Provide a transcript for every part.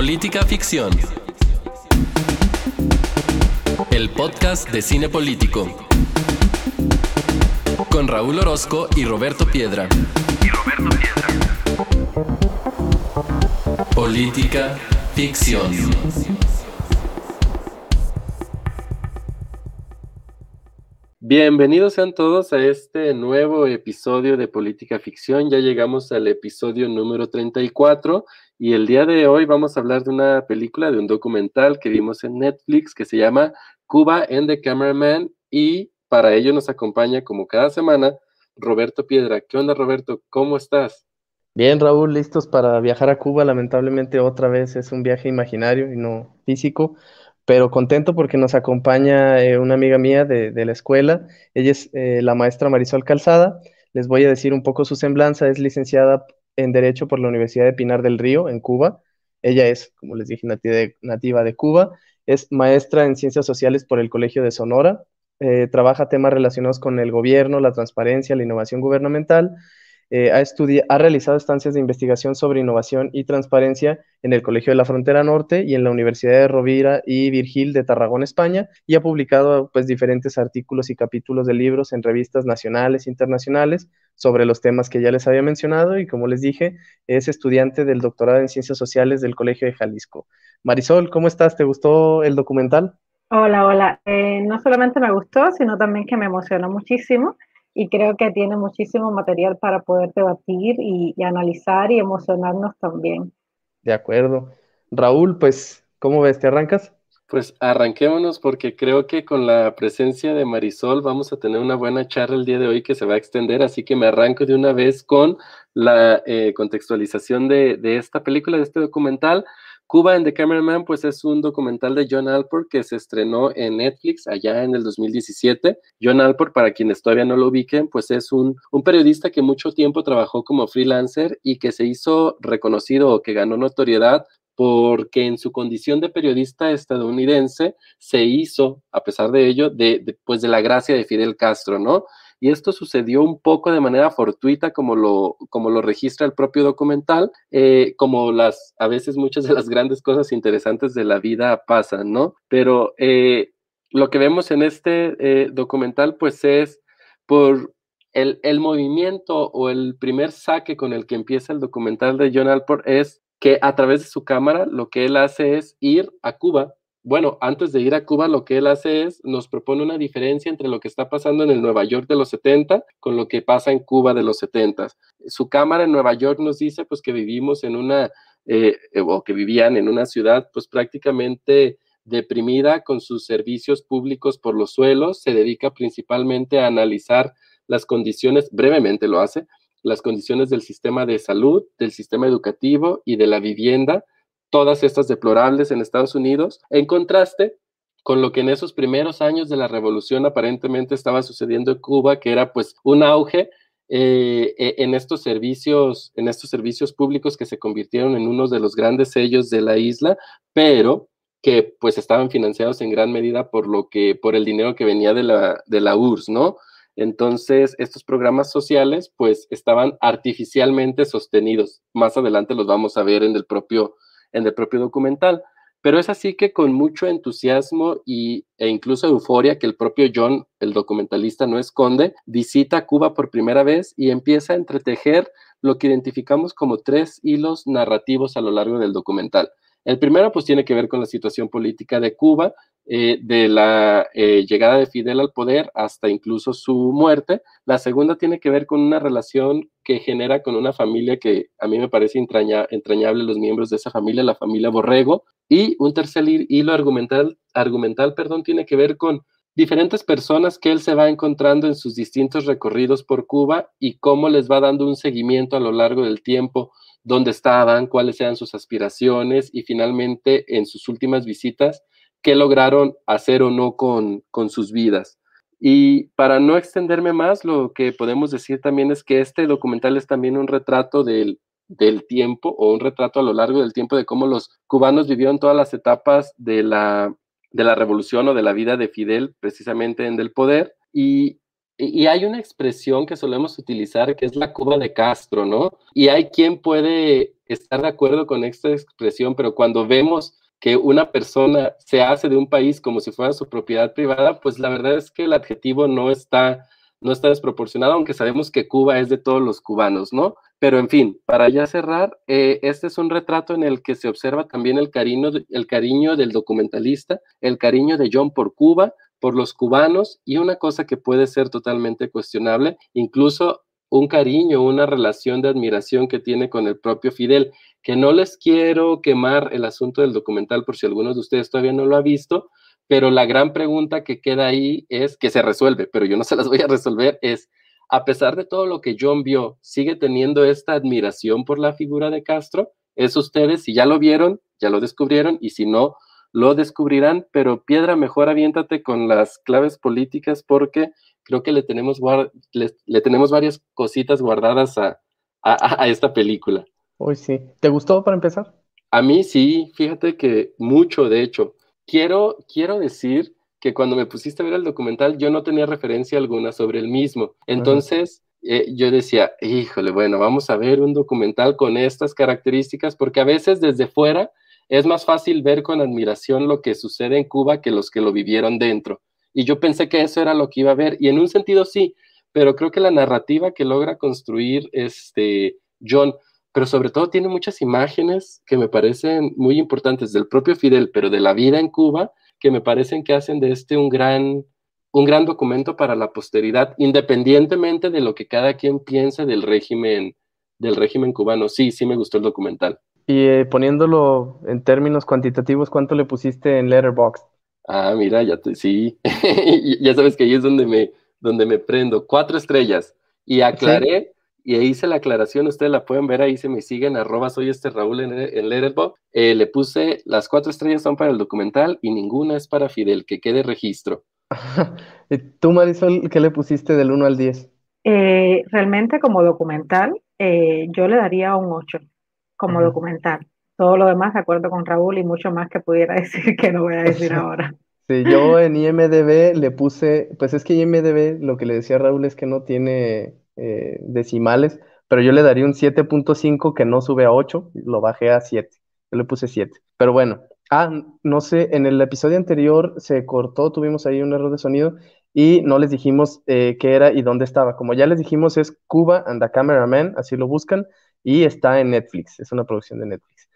Política Ficción. El podcast de cine político. Con Raúl Orozco y Roberto Piedra. Y Roberto Piedra. Política Ficción. Bienvenidos sean todos a este nuevo episodio de Política Ficción. Ya llegamos al episodio número 34 y el día de hoy vamos a hablar de una película, de un documental que vimos en Netflix que se llama Cuba and the Cameraman y para ello nos acompaña como cada semana Roberto Piedra. ¿Qué onda Roberto? ¿Cómo estás? Bien, Raúl, listos para viajar a Cuba. Lamentablemente otra vez es un viaje imaginario y no físico, pero contento porque nos acompaña eh, una amiga mía de, la escuela. Ella es eh, la maestra Marisol Calzada. Les voy a decir un poco su semblanza. Es licenciada en Derecho por la Universidad de Pinar del Río, en Cuba. Ella es, como les dije, nativa de, nativa de Cuba. Es maestra en Ciencias Sociales por el Colegio de Sonora. Eh, trabaja temas relacionados con el gobierno, la transparencia, la innovación gubernamental eh, ha, ha, realizado estancias de investigación sobre innovación y transparencia en el Colegio de la Frontera Norte y en la Universidad de Rovira y Virgil de Tarragona, España, y ha publicado pues, diferentes artículos y capítulos de libros en revistas nacionales e internacionales sobre los temas que ya les había mencionado y como les dije, es estudiante del doctorado en Ciencias Sociales del Colegio de Jalisco. Marisol, ¿cómo estás? ¿Te gustó el documental? Hola, hola. Eh, no solamente me gustó, sino también que me emocionó muchísimo y creo que tiene muchísimo material para poder debatir y, y, analizar y emocionarnos también. De acuerdo. Raúl, pues, ¿cómo ves? ¿Te arrancas? Pues arranquémonos porque creo que con la presencia de Marisol vamos a tener una buena charla el día de hoy que se va a extender, así que me arranco de una vez con la eh, contextualización de, de esta película, de este documental. Cuba and the Cameraman, pues es un documental de John Alport que se estrenó en Netflix allá en el 2017. John Alport, para quienes todavía no lo ubiquen, pues es un, periodista que mucho tiempo trabajó como freelancer y que se hizo reconocido o que ganó notoriedad porque en su condición de periodista estadounidense se hizo, a pesar de ello, de, pues de la gracia de Fidel Castro, ¿no? Y esto sucedió un poco de manera fortuita, como lo, como lo registra el propio documental, eh, como las, a veces muchas de las grandes cosas interesantes de la vida pasan, ¿no? Pero eh, lo que vemos en este eh, documental, pues es por el, el, movimiento o el primer saque con el que empieza el documental de John Alport es que a través de su cámara lo que él hace es ir a Cuba bueno, antes de ir a Cuba, lo que él hace es, nos propone una diferencia entre lo que está pasando en el Nueva York de los 70 con lo que pasa en Cuba de los 70. Su cámara en Nueva York nos dice, pues, que vivimos en una, eh, o que vivían en una ciudad, pues, prácticamente deprimida con sus servicios públicos por los suelos, se dedica principalmente a analizar las condiciones, brevemente lo hace, las condiciones del sistema de salud, del sistema educativo y de la vivienda, todas estas deplorables en Estados Unidos, en contraste con lo que en esos primeros años de la revolución aparentemente estaba sucediendo en Cuba, que era pues un auge eh, e, en estos servicios, en estos servicios públicos que se convirtieron en uno de los grandes sellos de la isla, pero que pues estaban financiados en gran medida por lo que, por el dinero que venía de la, de la URSS, ¿no? Entonces, estos programas sociales pues estaban artificialmente sostenidos. Más adelante los vamos a ver en el propio en el propio documental. Pero es así que con mucho entusiasmo y, e incluso euforia que el propio John, el documentalista, no esconde, visita Cuba por primera vez y empieza a entretejer lo que identificamos como tres hilos narrativos a lo largo del documental. El primero, pues, tiene que ver con la situación política de Cuba, eh, de la eh, llegada de Fidel al poder hasta incluso su muerte. La segunda tiene que ver con una relación que genera con una familia que a mí me parece entraña, entrañable los miembros de esa familia, la familia Borrego. Y un tercer hilo argumental, argumental perdón, tiene que ver con diferentes personas que él se va encontrando en sus distintos recorridos por Cuba y cómo les va dando un seguimiento a lo largo del tiempo dónde estaban, cuáles eran sus aspiraciones y finalmente en sus últimas visitas, qué lograron hacer o no con, con sus vidas. Y para no extenderme más, lo que podemos decir también es que este documental es también un retrato del, del tiempo o un retrato a lo largo del tiempo de cómo los cubanos vivieron todas las etapas de la, de la revolución o de la vida de Fidel, precisamente en el poder. Y y hay una expresión que solemos utilizar que es la Cuba de Castro, ¿no? Y hay quien puede estar de acuerdo con esta expresión, pero cuando vemos que una persona se hace de un país como si fuera su propiedad privada, pues la verdad es que el adjetivo no está, no está desproporcionado, aunque sabemos que Cuba es de todos los cubanos, ¿no? Pero en fin, para ya cerrar, eh, este es un retrato en el que se observa también el cariño, el cariño del documentalista, el cariño de John por Cuba, por los cubanos y una cosa que puede ser totalmente cuestionable, incluso un cariño, una relación de admiración que tiene con el propio Fidel, que no les quiero quemar el asunto del documental por si alguno de ustedes todavía no lo ha visto, pero la gran pregunta que queda ahí es que se resuelve, pero yo no se las voy a resolver, es, a pesar de todo lo que John vio, ¿sigue teniendo esta admiración por la figura de Castro? Es ustedes, si ya lo vieron, ya lo descubrieron, y si no, lo descubrirán, pero Piedra, mejor aviéntate con las claves políticas porque creo que le tenemos, le, tenemos varias cositas guardadas a, a, esta película. Hoy sí. ¿Te gustó para empezar? A mí sí, fíjate que mucho, de hecho. Quiero, quiero decir que cuando me pusiste a ver el documental yo no tenía referencia alguna sobre el mismo. Entonces, eh, yo decía, híjole, bueno, vamos a ver un documental con estas características, porque a veces desde fuera es más fácil ver con admiración lo que sucede en Cuba que los que lo vivieron dentro. Y yo pensé que eso era lo que iba a ver, y en un sentido sí, pero creo que la narrativa que logra construir este John, pero sobre todo tiene muchas imágenes que me parecen muy importantes del propio Fidel, pero de la vida en Cuba, que me parecen que hacen de este un gran, un gran documento para la posteridad, independientemente de lo que cada quien piense del régimen, del régimen cubano. Sí, sí me gustó el documental. Y eh, poniéndolo en términos cuantitativos, ¿cuánto le pusiste en Letterboxd? Ah, mira, ya te, sí, ya sabes que ahí es donde me, donde me prendo. Cuatro estrellas. Y aclaré, y ahí hice la aclaración, ustedes la pueden ver ahí, se me siguen, arroba soy este Raúl en, en Letterboxd. Eh, le puse, las cuatro estrellas son para el documental y ninguna es para Fidel, que quede registro. ¿Tú, Marisol, qué le pusiste del 1 al 10? Eh, realmente como documental, eh, yo le daría un 8 como documental todo lo demás de acuerdo con Raúl y mucho más que pudiera decir que no voy a decir ahora. Sí, yo en IMDB le puse, pues es que IMDB lo que le decía Raúl es que no tiene eh, decimales, pero yo le daría un 7.5 que no sube a 8, lo bajé a 7, yo le puse 7. Pero bueno, ah, no sé, en el episodio anterior se cortó, tuvimos ahí un error de sonido y no les dijimos eh, qué era y dónde estaba. Como ya les dijimos, es Cuba and the Cameraman, así lo buscan, y está en Netflix, es una producción de Netflix.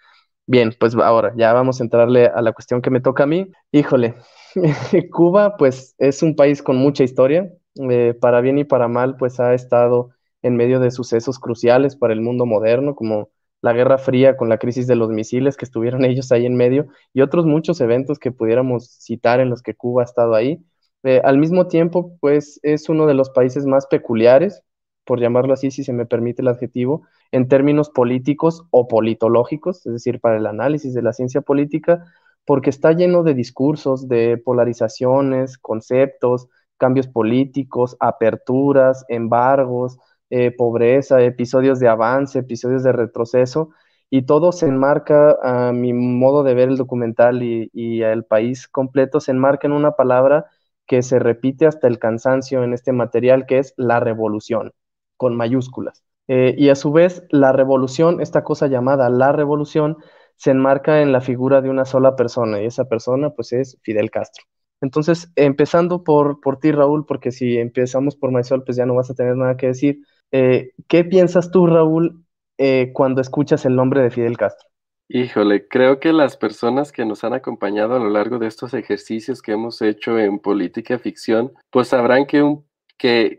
Bien, pues ahora ya vamos a entrarle a la cuestión que me toca a mí. Híjole, Cuba pues es un país con mucha historia, eh, para bien y para mal pues ha estado en medio de sucesos cruciales para el mundo moderno, como la Guerra Fría con la crisis de los misiles que estuvieron ellos ahí en medio y otros muchos eventos que pudiéramos citar en los que Cuba ha estado ahí. Eh, al mismo tiempo pues es uno de los países más peculiares por llamarlo así, si se me permite el adjetivo, en términos políticos o politológicos, es decir, para el análisis de la ciencia política, porque está lleno de discursos, de polarizaciones, conceptos, cambios políticos, aperturas, embargos, eh, pobreza, episodios de avance, episodios de retroceso, y todo se enmarca, a mi modo de ver el documental y, y el país completo, se enmarca en una palabra que se repite hasta el cansancio en este material, que es la revolución con mayúsculas. Eh, y a su vez, la revolución, esta cosa llamada la revolución, se enmarca en la figura de una sola persona, y esa persona pues es Fidel Castro. Entonces, empezando por, por ti, Raúl, porque si empezamos por Maisol, pues ya no vas a tener nada que decir. Eh, ¿Qué piensas tú, Raúl, eh, cuando escuchas el nombre de Fidel Castro? Híjole, creo que las personas que nos han acompañado a lo largo de estos ejercicios que hemos hecho en política ficción, pues sabrán que un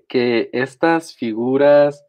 que, estas figuras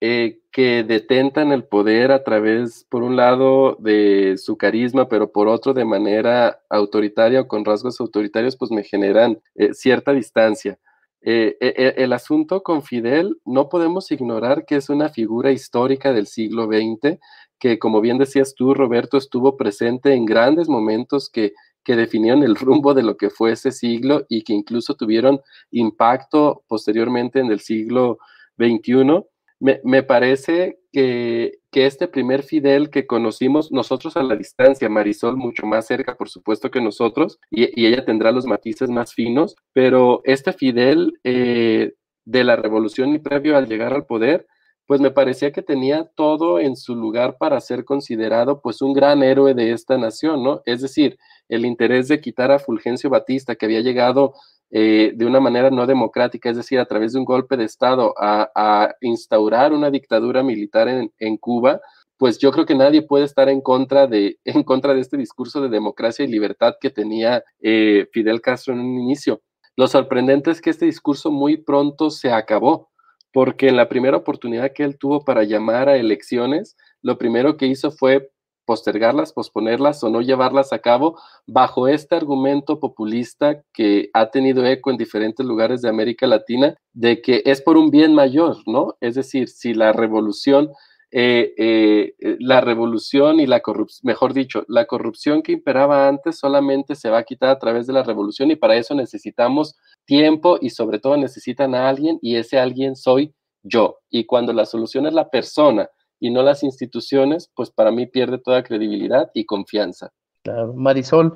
eh, que detentan el poder a través, por un lado, de su carisma, pero por otro, de manera autoritaria o con rasgos autoritarios, pues me generan eh, cierta distancia. Eh, e, e, el asunto con Fidel no podemos ignorar que es una figura histórica del siglo XX, que como bien decías tú, Roberto, estuvo presente en grandes momentos que que definieron el rumbo de lo que fue ese siglo y que incluso tuvieron impacto posteriormente en el siglo XXI. Me, parece que, este primer Fidel que conocimos nosotros a la distancia, Marisol mucho más cerca, por supuesto que nosotros, y, ella tendrá los matices más finos, pero este Fidel eh, de la revolución y previo al llegar al poder, pues me parecía que tenía todo en su lugar para ser considerado pues un gran héroe de esta nación, ¿no? Es decir, el interés de quitar a Fulgencio Batista, que había llegado eh, de una manera no democrática, es decir, a través de un golpe de Estado, a, instaurar una dictadura militar en, Cuba, pues yo creo que nadie puede estar en contra de, en contra de este discurso de democracia y libertad que tenía eh, Fidel Castro en un inicio. Lo sorprendente es que este discurso muy pronto se acabó porque en la primera oportunidad que él tuvo para llamar a elecciones, lo primero que hizo fue postergarlas, posponerlas o no llevarlas a cabo bajo este argumento populista que ha tenido eco en diferentes lugares de América Latina de que es por un bien mayor, ¿no? Es decir, si la revolución eh, eh, eh, la revolución y la corrupción, mejor dicho, la corrupción que imperaba antes solamente se va a quitar a través de la revolución y para eso necesitamos tiempo y sobre todo necesitan a alguien y ese alguien soy yo. Y cuando la solución es la persona y no las instituciones, pues para mí pierde toda credibilidad y confianza. Claro. Marisol,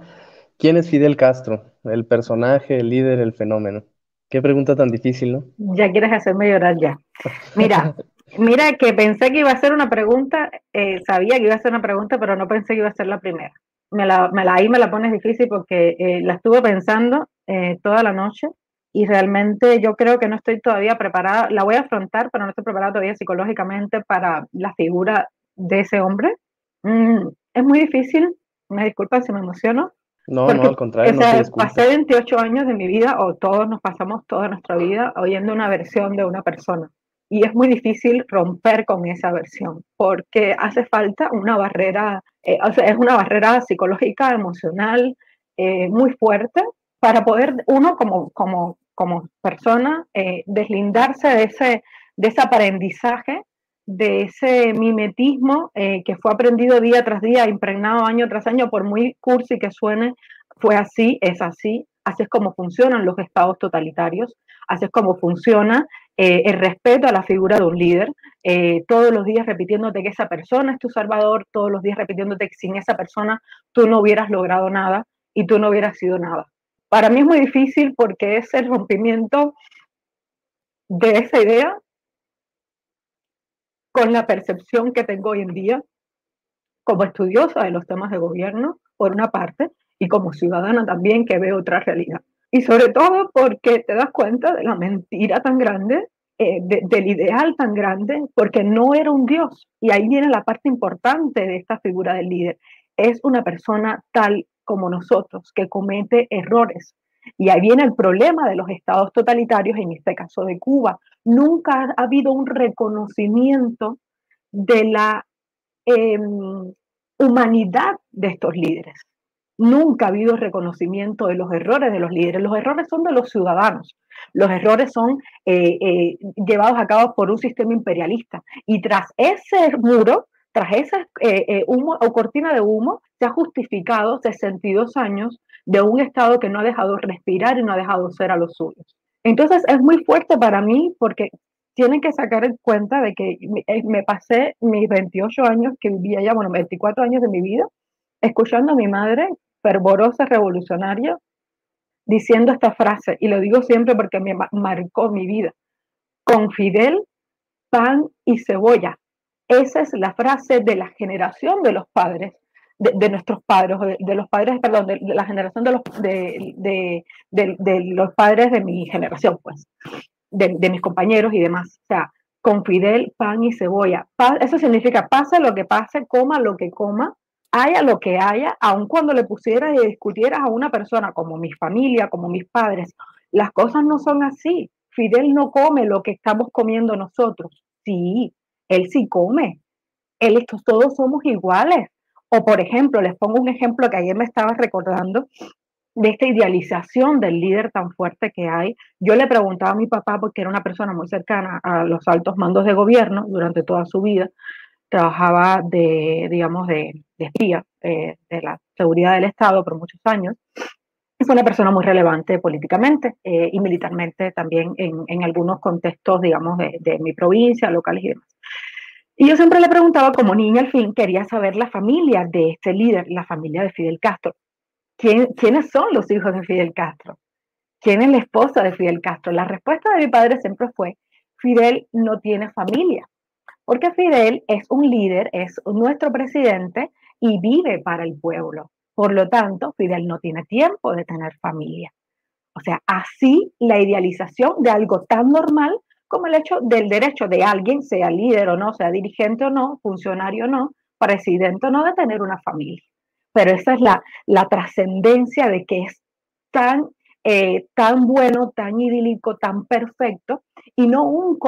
¿quién es Fidel Castro? El personaje, el líder, el fenómeno. Qué pregunta tan difícil, ¿no? Ya quieres hacerme llorar ya. Mira, Mira, que pensé que iba a ser una pregunta, eh, sabía que iba a ser una pregunta, pero no pensé que iba a ser la primera. Me la, me la, ahí me la pones difícil porque eh, la estuve pensando eh, toda la noche y realmente yo creo que no estoy todavía preparada, la voy a afrontar, pero no estoy preparada todavía psicológicamente para la figura de ese hombre. Mm, es muy difícil, me disculpa si me emociono. No, no, al contrario. no pasé 28 años de mi vida, o todos nos pasamos toda nuestra vida oyendo una versión de una persona y es muy difícil romper con esa versión porque hace falta una barrera, eh, o sea, es una barrera psicológica, emocional eh, muy fuerte para poder uno como, como, como persona eh, deslindarse de ese, de ese aprendizaje, de ese mimetismo que fue aprendido día tras día, impregnado año tras año, por muy cursi que suene, fue así, es así, así es como funcionan los estados totalitarios, así es como funciona eh, el respeto a la figura de un líder, eh, todos los días repitiéndote que esa persona es tu salvador, todos los días repitiéndote que sin esa persona tú no hubieras logrado nada y tú no hubieras sido nada. Para mí es muy difícil porque es el rompimiento de esa idea con la percepción que tengo hoy en día como estudiosa de los temas de gobierno, por una parte, y como ciudadana también que ve otra realidad. Y sobre todo porque te das cuenta de la mentira tan grande, eh, del ideal tan grande, porque no era un Dios. Y ahí viene la parte importante de esta figura del líder. Es una persona tal como nosotros, que comete errores. Y ahí viene el problema de los estados totalitarios, en este caso de Cuba. Nunca ha habido un reconocimiento de la em, humanidad de estos líderes. Nunca ha habido reconocimiento de los errores de los líderes. Los errores son de los ciudadanos. Los errores son eh, eh, llevados a cabo por un sistema imperialista. Y tras ese muro, tras esa eh, humo o cortina de humo, se ha justificado 62 años de un Estado que no ha dejado respirar y no ha dejado ser a los suyos. Entonces es muy fuerte para mí porque tienen que sacar en cuenta de que me pasé mis 28 años que vivía ya, bueno, 24 años de mi vida, escuchando a mi madre fervorosa revolucionaria diciendo esta frase, y lo digo siempre porque me marcó mi vida, con Fidel, pan y cebolla. Esa es la frase de la generación de los padres, de, nuestros padres, de, los padres, perdón, de, la generación de los, de, los padres de mi generación, pues, de, mis compañeros y demás. O sea, con Fidel, pan y cebolla. eso significa, pase lo que pase, coma lo que coma, haya lo que haya, aun cuando le pusieras y discutieras a una persona como mi familia, como mis padres, las cosas no son así. Fidel no come lo que estamos comiendo nosotros. Sí, él sí come. Él, estos, todos somos iguales. O por ejemplo, les pongo un ejemplo que ayer me estaba recordando de esta idealización del líder tan fuerte que hay. Yo le preguntaba a mi papá, porque era una persona muy cercana a los altos mandos de gobierno durante toda su vida, trabajaba de, digamos, de, espía eh, de la seguridad del Estado por muchos años. Es una persona muy relevante políticamente eh, y militarmente también en, en, algunos contextos, digamos, de, de, mi provincia, locales y demás. Y yo siempre le preguntaba, como niña al fin, quería saber la familia de este líder, la familia de Fidel Castro. ¿Quién, ¿Quiénes son los hijos de Fidel Castro? ¿Quién es la esposa de Fidel Castro? La respuesta de mi padre siempre fue, Fidel no tiene familia Porque Fidel es un líder, es nuestro presidente y vive para el pueblo. Por lo tanto, Fidel no tiene tiempo de tener familia. O sea, así la idealización de algo tan normal como el hecho del derecho de alguien, sea líder o no, sea dirigente o no, funcionario o no, presidente o no, de tener una familia. Pero esa es la, la trascendencia de que es tan, eh, tan bueno, tan idílico, tan perfecto, y no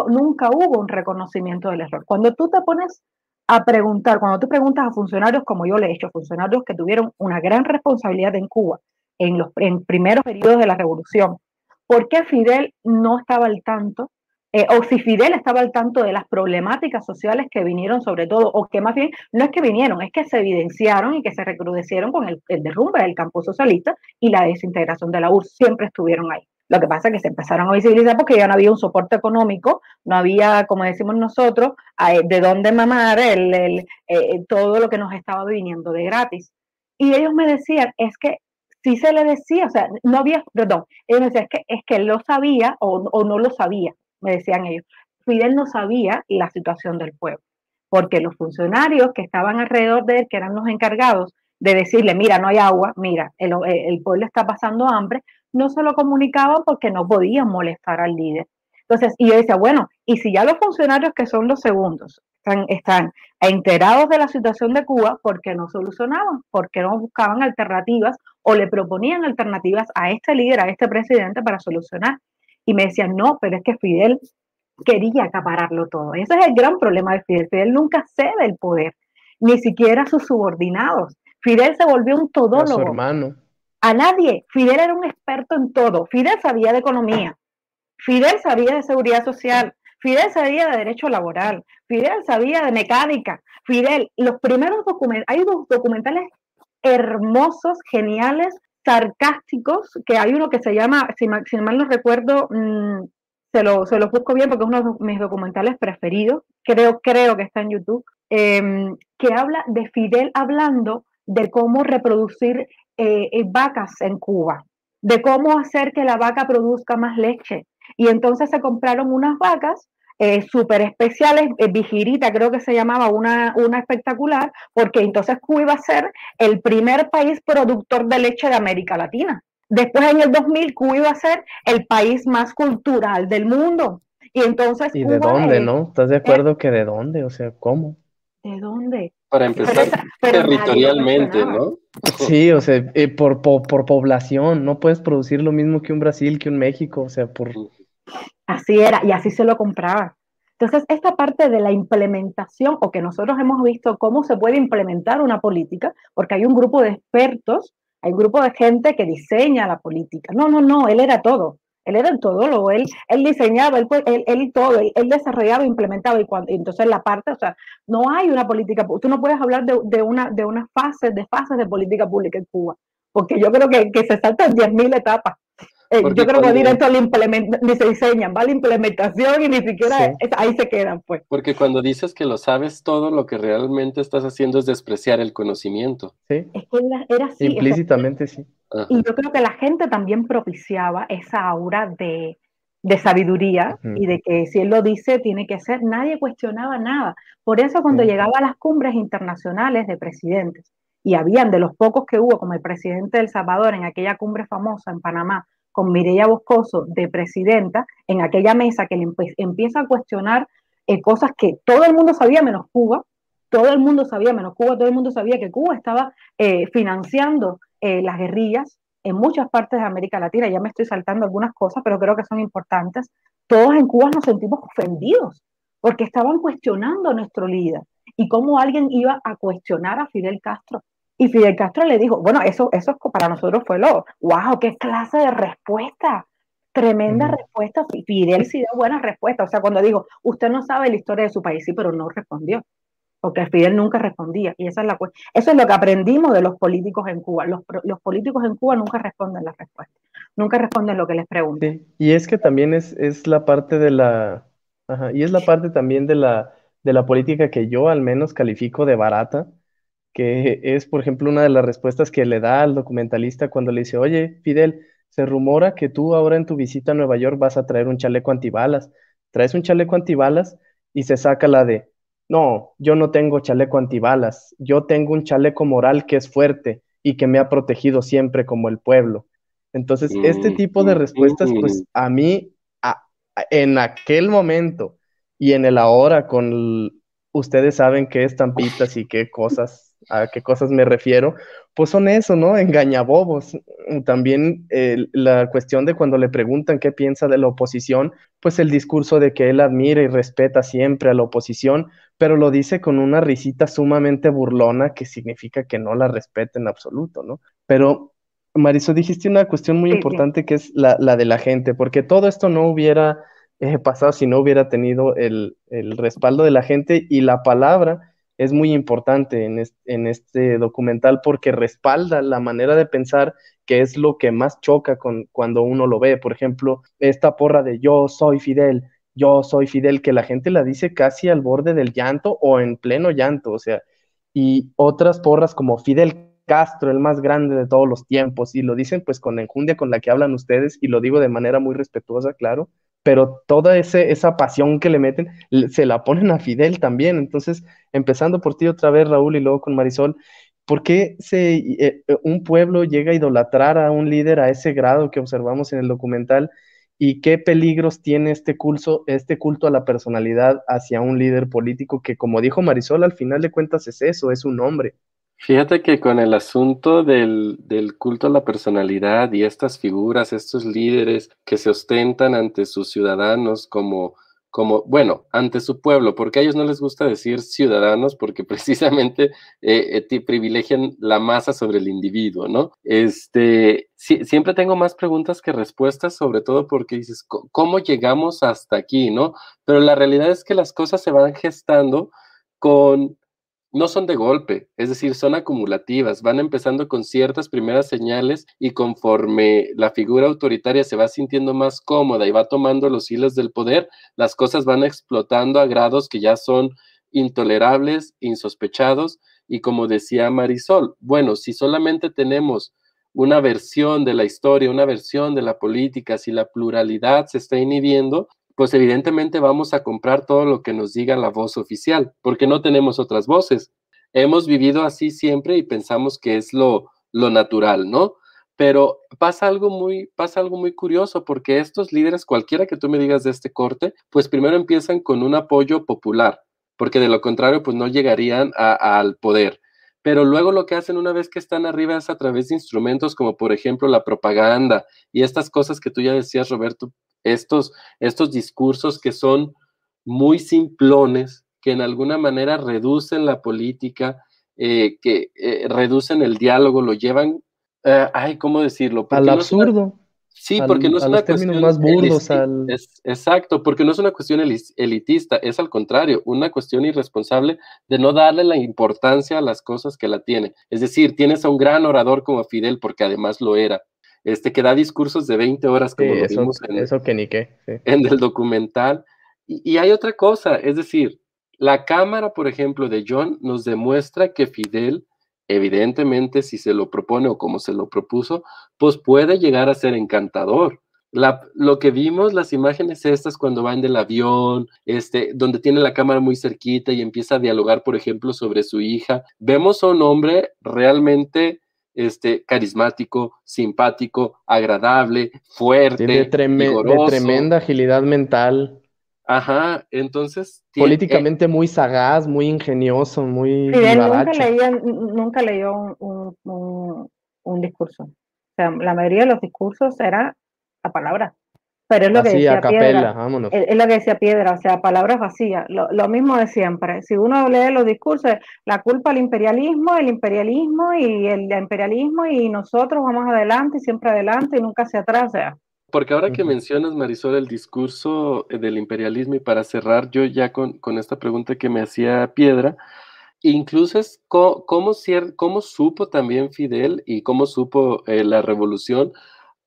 nunca hubo un reconocimiento del error. Cuando tú te pones a preguntar, cuando tú preguntas a funcionarios como yo le he hecho, funcionarios que tuvieron una gran responsabilidad en Cuba en los primeros periodos de la revolución, ¿por qué Fidel no estaba al tanto? Eh, o si Fidel estaba al tanto de las problemáticas sociales que vinieron sobre todo, o que más bien no es que vinieron, es que se evidenciaron y que se recrudecieron con el, el derrumbe del campo socialista y la desintegración de la URSS, siempre estuvieron ahí. Lo que pasa es que se empezaron a visibilizar porque ya no había un soporte económico, no había, como decimos nosotros, de dónde mamar el, el, eh, todo lo que nos estaba viniendo de gratis. Y ellos me decían, es que si se le decía, o sea, no había, perdón, ellos me decían, es que, es que lo sabía o, o no lo sabía, me decían ellos. Fidel no sabía la situación del pueblo, porque los funcionarios que estaban alrededor de él, que eran los encargados de decirle, mira, no hay agua, mira, el, el pueblo está pasando hambre, no se lo comunicaban porque no podían molestar al líder. Entonces, y yo decía, bueno, y si ya los funcionarios que son los segundos están, están enterados de la situación de Cuba, ¿por qué no solucionaban? ¿Por qué no buscaban alternativas o le proponían alternativas a este líder, a este presidente para solucionar? Y me decían, no, pero es que Fidel quería acapararlo todo. Ese es el gran problema de Fidel. Fidel nunca cede el poder, ni siquiera a sus subordinados. Fidel se volvió un todólogo. A hermano a nadie. Fidel era un experto en todo. Fidel sabía de economía. Fidel sabía de seguridad social. Fidel sabía de derecho laboral. Fidel sabía de mecánica. Fidel, los primeros documentales, hay dos documentales hermosos, geniales, sarcásticos, que hay uno que se llama, si, mal no recuerdo, mm, se, lo, se busco bien porque es uno de mis documentales preferidos, creo, creo que está en YouTube, em, que habla de Fidel hablando de cómo reproducir eh, eh, vacas en Cuba, de cómo hacer que la vaca produzca más leche. Y entonces se compraron unas vacas eh, súper especiales, eh, Vigirita creo que se llamaba, una, una espectacular, porque entonces Cuba iba a ser el primer país productor de leche de América Latina. Después en el 2000 Cuba iba a ser el país más cultural del mundo. Y entonces... ¿Y de dónde, no? ¿Estás de acuerdo que de dónde? O sea, ¿cómo? ¿De dónde? Para empezar, territorialmente, ¿no? Sí, o sea, eh, por, por, población, no puedes producir lo mismo que un Brasil, que un México, o sea, por... Así era, y así se lo compraba. Entonces, esta parte de la implementación, o que nosotros hemos visto cómo se puede implementar una política, porque hay un grupo de expertos, hay un grupo de gente que diseña la política. No, no, no, él era todo. Él era el todólogo, él, él diseñaba, él, él, él todo, él, desarrollaba, implementaba y cuando, entonces la parte, o sea, no hay una política, tú no puedes hablar de, de una, de unas fases, de fases de política pública en Cuba, porque yo creo que, que se saltan 10.000 etapas. Eh, yo creo que directo ni se diseñan, va la implementación y ni siquiera ahí se quedan, pues. Porque cuando dices que lo sabes todo, lo que realmente estás haciendo es despreciar el conocimiento. Sí. Es que era, así. Implícitamente sí. Y yo creo que la gente también propiciaba esa aura de, de sabiduría y de que si él lo dice, tiene que ser. Nadie cuestionaba nada. Por eso cuando llegaba a las cumbres internacionales de presidentes, y habían de los pocos que hubo, como el presidente del Salvador en aquella cumbre famosa en Panamá, con Mireya Boscoso de presidenta en aquella mesa que le empieza a cuestionar eh, cosas que todo el mundo sabía menos Cuba, todo el mundo sabía menos Cuba, todo el mundo sabía que Cuba estaba eh, financiando eh, las guerrillas en muchas partes de América Latina, ya me estoy saltando algunas cosas, pero creo que son importantes. Todos en Cuba nos sentimos ofendidos porque estaban cuestionando a nuestro líder y cómo alguien iba a cuestionar a Fidel Castro y Fidel Castro le dijo, bueno, eso, eso para nosotros fue lo, wow, qué clase de respuesta, tremenda respuesta. Fidel sí dio buena respuesta. O sea, cuando dijo, usted no sabe la historia de su país, sí, pero no respondió, porque Fidel nunca respondía. Y esa es la Eso es lo que aprendimos de los políticos en Cuba. Los, los políticos en Cuba nunca responden las respuestas, nunca responden lo que les preguntan. Y es que también es, es la parte de la, ajá, y es la parte también de la, de la política que yo al menos califico de barata que es, por ejemplo, una de las respuestas que le da al documentalista cuando le dice, oye, Fidel, se rumora que tú ahora en tu visita a Nueva York vas a traer un chaleco antibalas. Traes un chaleco antibalas y se saca la de, no, yo no tengo chaleco antibalas, yo tengo un chaleco moral que es fuerte y que me ha protegido siempre como el pueblo. Entonces, este tipo de respuestas, pues a mí, en aquel momento y en el ahora, con ustedes saben qué estampitas y qué cosas, a qué cosas me refiero, pues son eso, ¿no? Engañabobos. También la cuestión de cuando le preguntan qué piensa de la oposición, pues el discurso de que él admira y respeta siempre a la oposición, pero lo dice con una risita sumamente burlona que significa que no la respeta en absoluto, ¿no? Pero Marisol, dijiste una cuestión muy importante que es la, de la gente, porque todo esto no hubiera eh, pasado si no hubiera tenido el, respaldo de la gente y la palabra es muy importante en, en este documental porque respalda la manera de pensar que es lo que más choca con cuando uno lo ve. Por ejemplo, esta porra de yo soy Fidel, yo soy Fidel, que la gente la dice casi al borde del llanto o en pleno llanto, o sea, y otras porras como Fidel Castro, el más grande de todos los tiempos, y lo dicen pues con la enjundia con la que hablan ustedes, y lo digo de manera muy respetuosa, claro, pero toda ese, esa pasión que le meten, se la ponen a Fidel también. Entonces, empezando por ti otra vez, Raúl, y luego con Marisol, ¿por qué se, eh, eh, un pueblo llega a idolatrar a un líder a ese grado que observamos en el documental? ¿Y qué peligros tiene este, culto, este culto a la personalidad hacia un líder político que, como dijo Marisol, al final de cuentas es eso, es un hombre? Fíjate que con el asunto del, del, culto a la personalidad y estas figuras, estos líderes que se ostentan ante sus ciudadanos como, como, bueno, ante su pueblo, porque a ellos no les gusta decir ciudadanos porque precisamente eh, eh privilegian la masa sobre el individuo, ¿no? Este, siempre tengo más preguntas que respuestas, sobre todo porque dices, ¿cómo llegamos hasta aquí, no? Pero la realidad es que las cosas se van gestando con no son de golpe, es decir, son acumulativas, van empezando con ciertas primeras señales y conforme la figura autoritaria se va sintiendo más cómoda y va tomando los hilos del poder, las cosas van explotando a grados que ya son intolerables, insospechados y como decía Marisol, bueno, si solamente tenemos una versión de la historia, una versión de la política, si la pluralidad se está inhibiendo, pues evidentemente vamos a comprar todo lo que nos diga la voz oficial, porque no tenemos otras voces. Hemos vivido así siempre y pensamos que es lo, lo natural, ¿no? Pero pasa algo muy, pasa algo muy curioso porque estos líderes, cualquiera que tú me digas de este corte, pues primero empiezan con un apoyo popular, porque de lo contrario, pues no llegarían al poder. Pero luego lo que hacen una vez que están arriba es a través de instrumentos como por ejemplo la propaganda y estas cosas que tú ya decías, Roberto, estos, estos discursos que son muy simplones, que en alguna manera reducen la política, eh, que eh, reducen el diálogo, lo llevan, eh, ay, ¿cómo decirlo? Al absurdo. sí, porque no es una cuestión más burdos. Al... exacto, porque no es una cuestión elitista, es al contrario, una cuestión irresponsable de no darle la importancia a las cosas que la tiene. Es decir, tienes a un gran orador como Fidel, porque además lo era, este, que da discursos de 20 horas, como lo eso, vimos en, eso que ni qué, en el documental. Y, hay otra cosa, es decir, la cámara, por ejemplo, de John nos demuestra que Fidel, evidentemente, si se lo propone o como se lo propuso, pues puede llegar a ser encantador. La, lo que vimos, las imágenes estas cuando van del avión, este, donde tiene la cámara muy cerquita y empieza a dialogar, por ejemplo, sobre su hija, vemos a un hombre realmente este, carismático, simpático, agradable, fuerte, de, tremenda agilidad mental. Aja, entonces... Políticamente muy sagaz, muy ingenioso, muy... nunca, leía, nunca leyó un, un, discurso. O sea, la mayoría de los discursos era la palabra. Pero es lo que decía Piedra. Es, lo que decía Piedra, o sea, palabras vacías. Lo, lo, mismo de siempre. Si uno lee los discursos, la culpa al imperialismo, el imperialismo y el imperialismo y nosotros vamos adelante y siempre adelante y nunca hacia atrás. Sea. Porque ahora que mencionas, Marisol, el discurso eh, del imperialismo y para cerrar yo ya con, con esta pregunta que me hacía Piedra, incluso es cómo, cómo, supo también Fidel y cómo supo eh, la revolución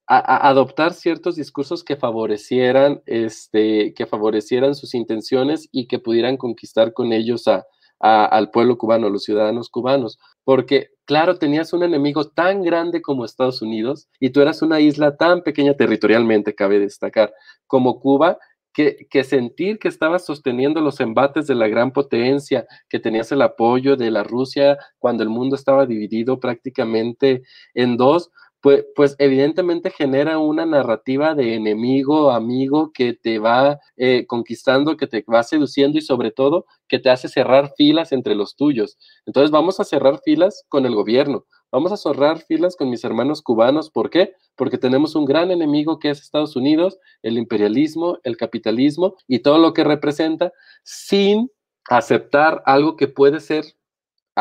a, adoptar ciertos discursos que favorecieran, este, que favorecieran sus intenciones y que pudieran conquistar con ellos a, al pueblo cubano, a los ciudadanos cubanos. Porque, claro, tenías un enemigo tan grande como Estados Unidos y tú eras una isla tan pequeña territorialmente, cabe destacar, como Cuba, que, que, sentir que estabas sosteniendo los embates de la gran potencia, que tenías el apoyo de la Rusia cuando el mundo estaba dividido prácticamente en dos, pues, pues, evidentemente genera una narrativa de enemigo, amigo, que te va eh, conquistando, que te va seduciendo y sobre todo que te hace cerrar filas entre los tuyos. Entonces vamos a cerrar filas con el gobierno, vamos a cerrar filas con mis hermanos cubanos. ¿Por qué? Porque tenemos un gran enemigo que es Estados Unidos, el imperialismo, el capitalismo y todo lo que representa, sin aceptar algo que puede ser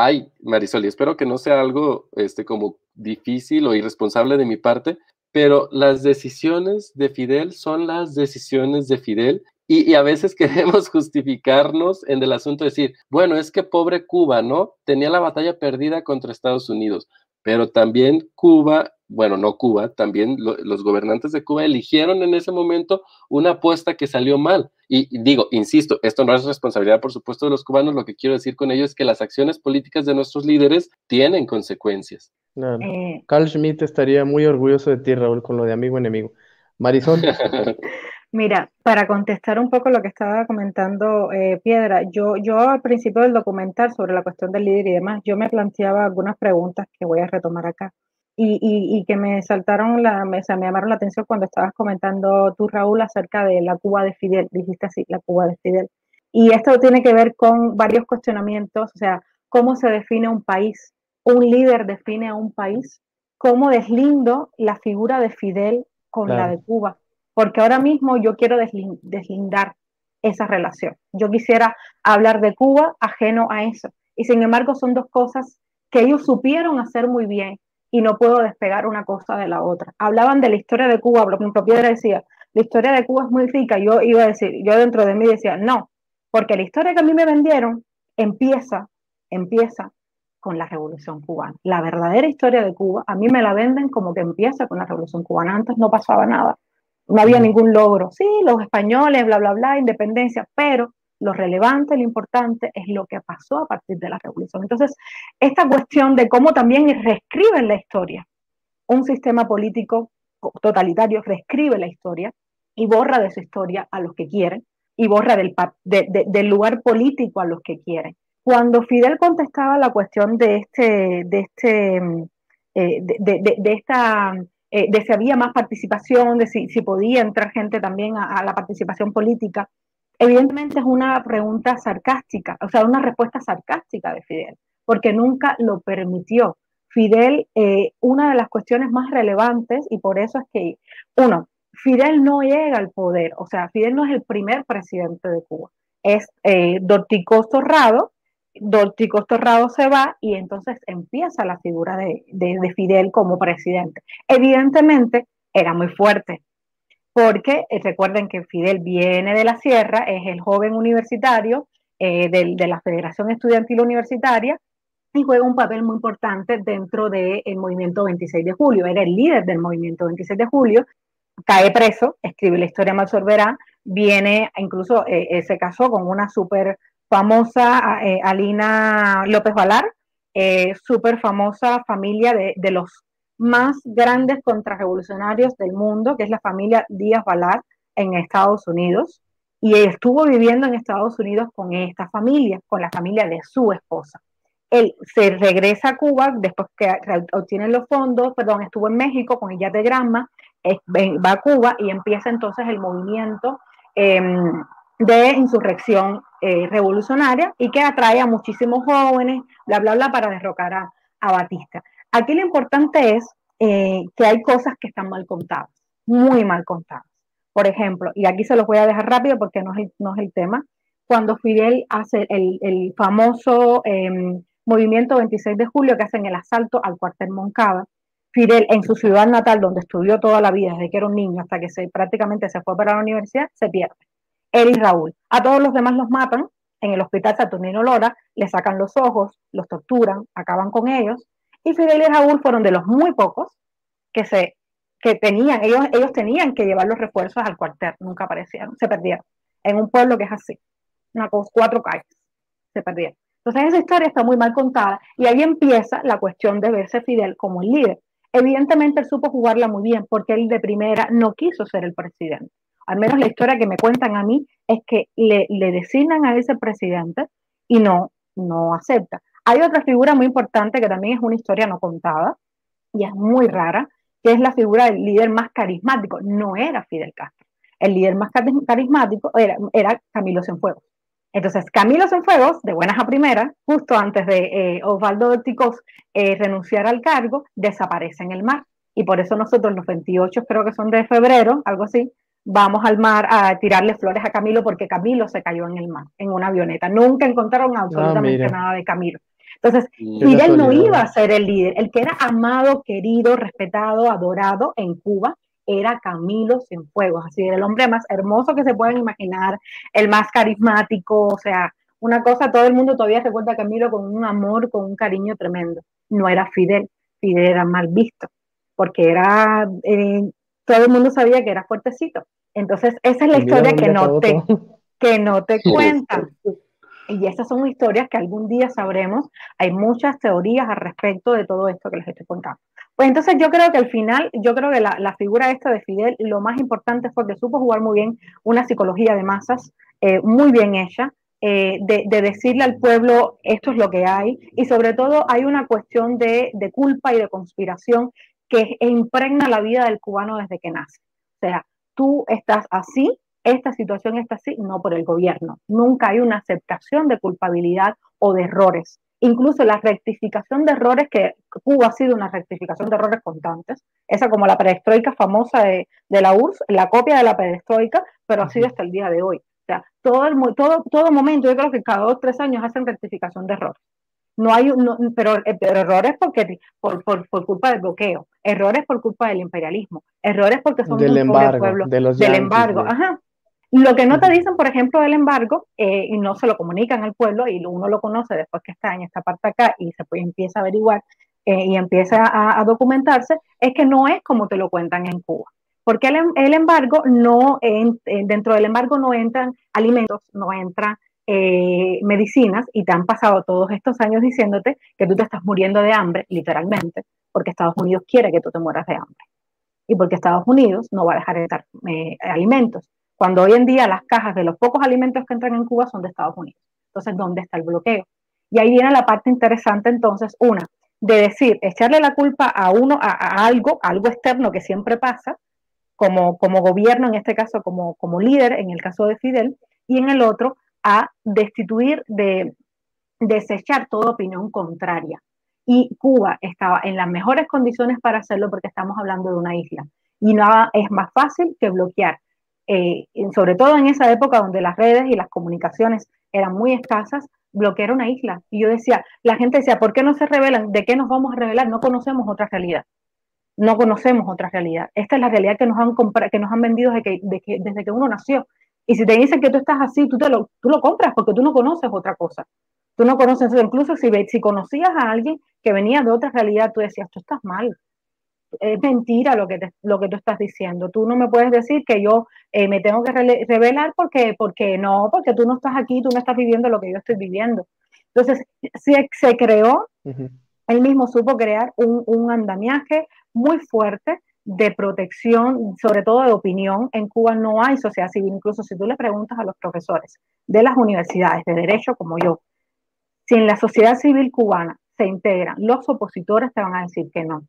ay, Marisol, y espero que no sea algo este, como difícil o irresponsable de mi parte, pero las decisiones de Fidel son las decisiones de Fidel y, a veces queremos justificarnos en el asunto de decir, bueno, es que pobre Cuba, ¿no? Tenía la batalla perdida contra Estados Unidos, pero también Cuba bueno, no Cuba, también los gobernantes de Cuba eligieron en ese momento una apuesta que salió mal. Y, digo, insisto, esto no es responsabilidad, por supuesto, de los cubanos. Lo que quiero decir con ello es que las acciones políticas de nuestros líderes tienen consecuencias. Eh. Carl Schmitt estaría muy orgulloso de ti, Raúl, con lo de amigo enemigo. Marisol. Mira, para contestar un poco lo que estaba comentando eh, Piedra, yo, yo al principio del documental sobre la cuestión del líder y demás, yo me planteaba algunas preguntas que voy a retomar acá. Y, que me saltaron, la, me, me llamaron la atención cuando estabas comentando tú, Raúl, acerca de la Cuba de Fidel, dijiste así, la Cuba de Fidel. Y esto tiene que ver con varios cuestionamientos, o sea, cómo se define un país, un líder define a un país, cómo deslindo la figura de Fidel con la de Cuba, porque ahora mismo yo quiero deslindar esa relación. Yo quisiera hablar de Cuba ajeno a eso. Y sin embargo son dos cosas que ellos supieron hacer muy bien y no puedo despegar una cosa de la otra. Hablaban de la historia de Cuba, mi Piedra decía, la historia de Cuba es muy rica. Yo iba a decir, yo dentro de mí decía, no, porque la historia que a mí me vendieron empieza, empieza con la Revolución Cubana. La verdadera historia de Cuba, a mí me la venden como que empieza con la Revolución Cubana. Antes no pasaba nada, no había ningún logro. Sí, los españoles, bla, bla, bla, independencia, pero lo relevante, lo importante es lo que pasó a partir de la revolución. Entonces, esta cuestión de cómo también reescriben la historia, un sistema político totalitario reescribe la historia y borra de su historia a los que quieren y borra del, del lugar político a los que quieren. Cuando Fidel contestaba la cuestión de este, de este, eh, de, esta eh, de si había más participación, de si, si podía entrar gente también a, la participación política. Evidentemente es una pregunta sarcástica, o sea, una respuesta sarcástica de Fidel, porque nunca lo permitió. Fidel, eh, una de las cuestiones más relevantes, y por eso es que, uno, Fidel no llega al poder, o sea, Fidel no es el primer presidente de Cuba, es eh, Dortico Torrado, Dortico Torrado se va y entonces empieza la figura de, de Fidel como presidente. Evidentemente era muy fuerte, porque eh, recuerden que Fidel viene de la sierra, es el joven universitario eh, de, la Federación Estudiantil Universitaria y juega un papel muy importante dentro del movimiento 26 de julio, era el líder del movimiento 26 de julio, cae preso, escribe la historia más Verá, viene, incluso eh, se casó con una súper famosa Alina López Valar, súper famosa familia de, los más grandes contrarrevolucionarios del mundo, que es la familia Díaz Balart en Estados Unidos. Y estuvo viviendo en Estados Unidos con esta familia, con la familia de su esposa. Él se regresa a Cuba después que obtiene los fondos, perdón, estuvo en México con ella de Granma, va a Cuba y empieza entonces el movimiento em, de insurrección eh, revolucionaria y que atrae a muchísimos jóvenes, bla, bla, bla, para derrocar a, Batista. Aquí lo importante es eh, que hay cosas que están mal contadas, muy mal contadas. Por ejemplo, y aquí se los voy a dejar rápido porque no es el, no es el tema, cuando Fidel hace el, famoso em, movimiento 26 de julio que hacen el asalto al cuartel Moncada, Fidel en su ciudad natal, donde estudió toda la vida, desde que era un niño hasta que se, prácticamente se fue para la universidad, se pierde. Él y Raúl. A todos los demás los matan en el hospital Saturnino Lora, le sacan los ojos, los torturan, acaban con ellos y Fidel y Raúl fueron de los muy pocos que se que tenían, ellos, ellos tenían que llevar los refuerzos al cuartel, nunca aparecieron, se perdieron. En un pueblo que es así, una cosa, cuatro calles, se perdieron. Entonces esa historia está muy mal contada y ahí empieza la cuestión de verse Fidel como el líder. Evidentemente él supo jugarla muy bien porque él de primera no quiso ser el presidente. Al menos la historia que me cuentan a mí, es que le, le designan a ese presidente y no, no acepta. Hay otra figura muy importante que también es una historia no contada y es muy rara, que es la figura del líder más carismático. No era Fidel Castro. El líder más carismático era, era Camilo Cienfuegos. Entonces, Camilo Cienfuegos, de buenas a primeras, justo antes de eh, Osvaldo Orticos eh, renunciar al cargo, desaparece en el mar. Y por eso nosotros los 28, creo que son de febrero, algo así, vamos al mar a tirarle flores a Camilo porque Camilo se cayó en el mar, en una avioneta. Nunca encontraron ah, absolutamente nada de Camilo. Entonces, Fidel no iba a ser el líder. El que era amado, querido, respetado, adorado en Cuba era Camilo Cienfuegos. Así era el hombre más hermoso que se pueden imaginar, el más carismático, o sea, una cosa, todo el mundo todavía recuerda a Camilo con un amor, con un cariño tremendo. No era Fidel, Fidel era mal visto, porque era, eh, todo el mundo sabía que era fuertecito. Entonces, esa es la historia que no, te, que no te cuentan. Y esas son historias que algún día sabremos. Hay muchas teorías al respecto de todo esto que les estoy contando. Pues entonces yo creo que al final, yo creo que la, figura esta de Fidel, lo más importante fue que supo jugar muy bien una psicología de masas, eh, muy bien hecha, eh, de, decirle al pueblo esto es lo que hay, y sobre todo hay una cuestión de, de culpa y de conspiración que impregna la vida del cubano desde que nace. O sea, tú estás así, esta situación está así, no por el gobierno. Nunca hay una aceptación de culpabilidad o de errores. Incluso la rectificación de errores, que Cuba ha sido una rectificación de errores constantes, esa como la perestroika famosa de, la URSS, la copia de la perestroika, pero ha sido hasta el día de hoy. O sea, todo, el, todo, todo momento, yo creo que cada dos tres años hacen rectificación de errores. No hay, pero, eh, pero, errores porque, por, por, por, culpa del bloqueo, errores por culpa del imperialismo, errores porque son del embargo, pueblo, de los del embargo. Ajá. Lo que no te dicen, por ejemplo, del embargo, eh, y no se lo comunican al pueblo, y uno lo conoce después que está en esta parte acá y se puede, empieza a averiguar eh, y empieza a, documentarse, es que no es como te lo cuentan en Cuba. Porque el, el embargo no, dentro del embargo no entran alimentos, no entran eh, medicinas y te han pasado todos estos años diciéndote que tú te estás muriendo de hambre, literalmente, porque Estados Unidos quiere que tú te mueras de hambre. Y porque Estados Unidos no va a dejar de dar eh, alimentos. Cuando hoy en día las cajas de los pocos alimentos que entran en Cuba son de Estados Unidos. Entonces, ¿dónde está el bloqueo? Y ahí viene la parte interesante entonces, una, de decir, echarle la culpa a uno, a, algo, algo externo que siempre pasa, como, como gobierno, en este caso como, como líder, en el caso de Fidel, y en el otro, a destituir, de desechar toda opinión contraria. Y Cuba estaba en las mejores condiciones para hacerlo porque estamos hablando de una isla. Y nada es más fácil que bloquear, eh, sobre todo en esa época donde las redes y las comunicaciones eran muy escasas, bloquear una isla. Y yo decía, la gente decía, ¿por qué no se revelan? ¿De qué nos vamos a revelar? No conocemos otra realidad. No conocemos otra realidad. Esta es la realidad que nos han, que nos han vendido desde desde que uno nació. Y si te dicen que tú estás así, tú, te lo, tú lo compras porque tú no conoces otra cosa. Tú no conoces, incluso si, si conocías a alguien que venía de otra realidad, tú decías, tú estás mal. Es mentira lo que, lo que tú estás diciendo. Tú no me puedes decir que yo eh, me tengo que revelar porque, porque no, porque tú no estás aquí, tú no estás viviendo lo que yo estoy viviendo. Entonces, se, se creó, él mismo supo crear un, un andamiaje muy fuerte de protección, sobre todo de opinión. En Cuba no hay sociedad civil, incluso si tú le preguntas a los profesores de las universidades de derecho como yo, si en la sociedad civil cubana se integran los opositores, te van a decir que no,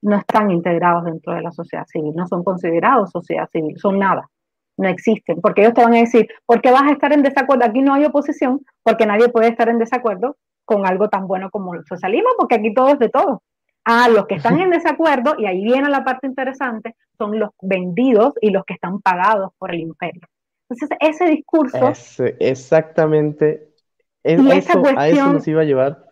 no están integrados dentro de la sociedad civil, no son considerados sociedad civil, son nada, no existen, porque ellos te van a decir, ¿por qué vas a estar en desacuerdo? Aquí no hay oposición, porque nadie puede estar en desacuerdo con algo tan bueno como el socialismo, porque aquí todo es de todo. Ah, los que están en desacuerdo, y ahí viene la parte interesante, son los vendidos y los que están pagados por el imperio. Entonces, ese discurso... exactamente, eso, a eso nos iba a llevar.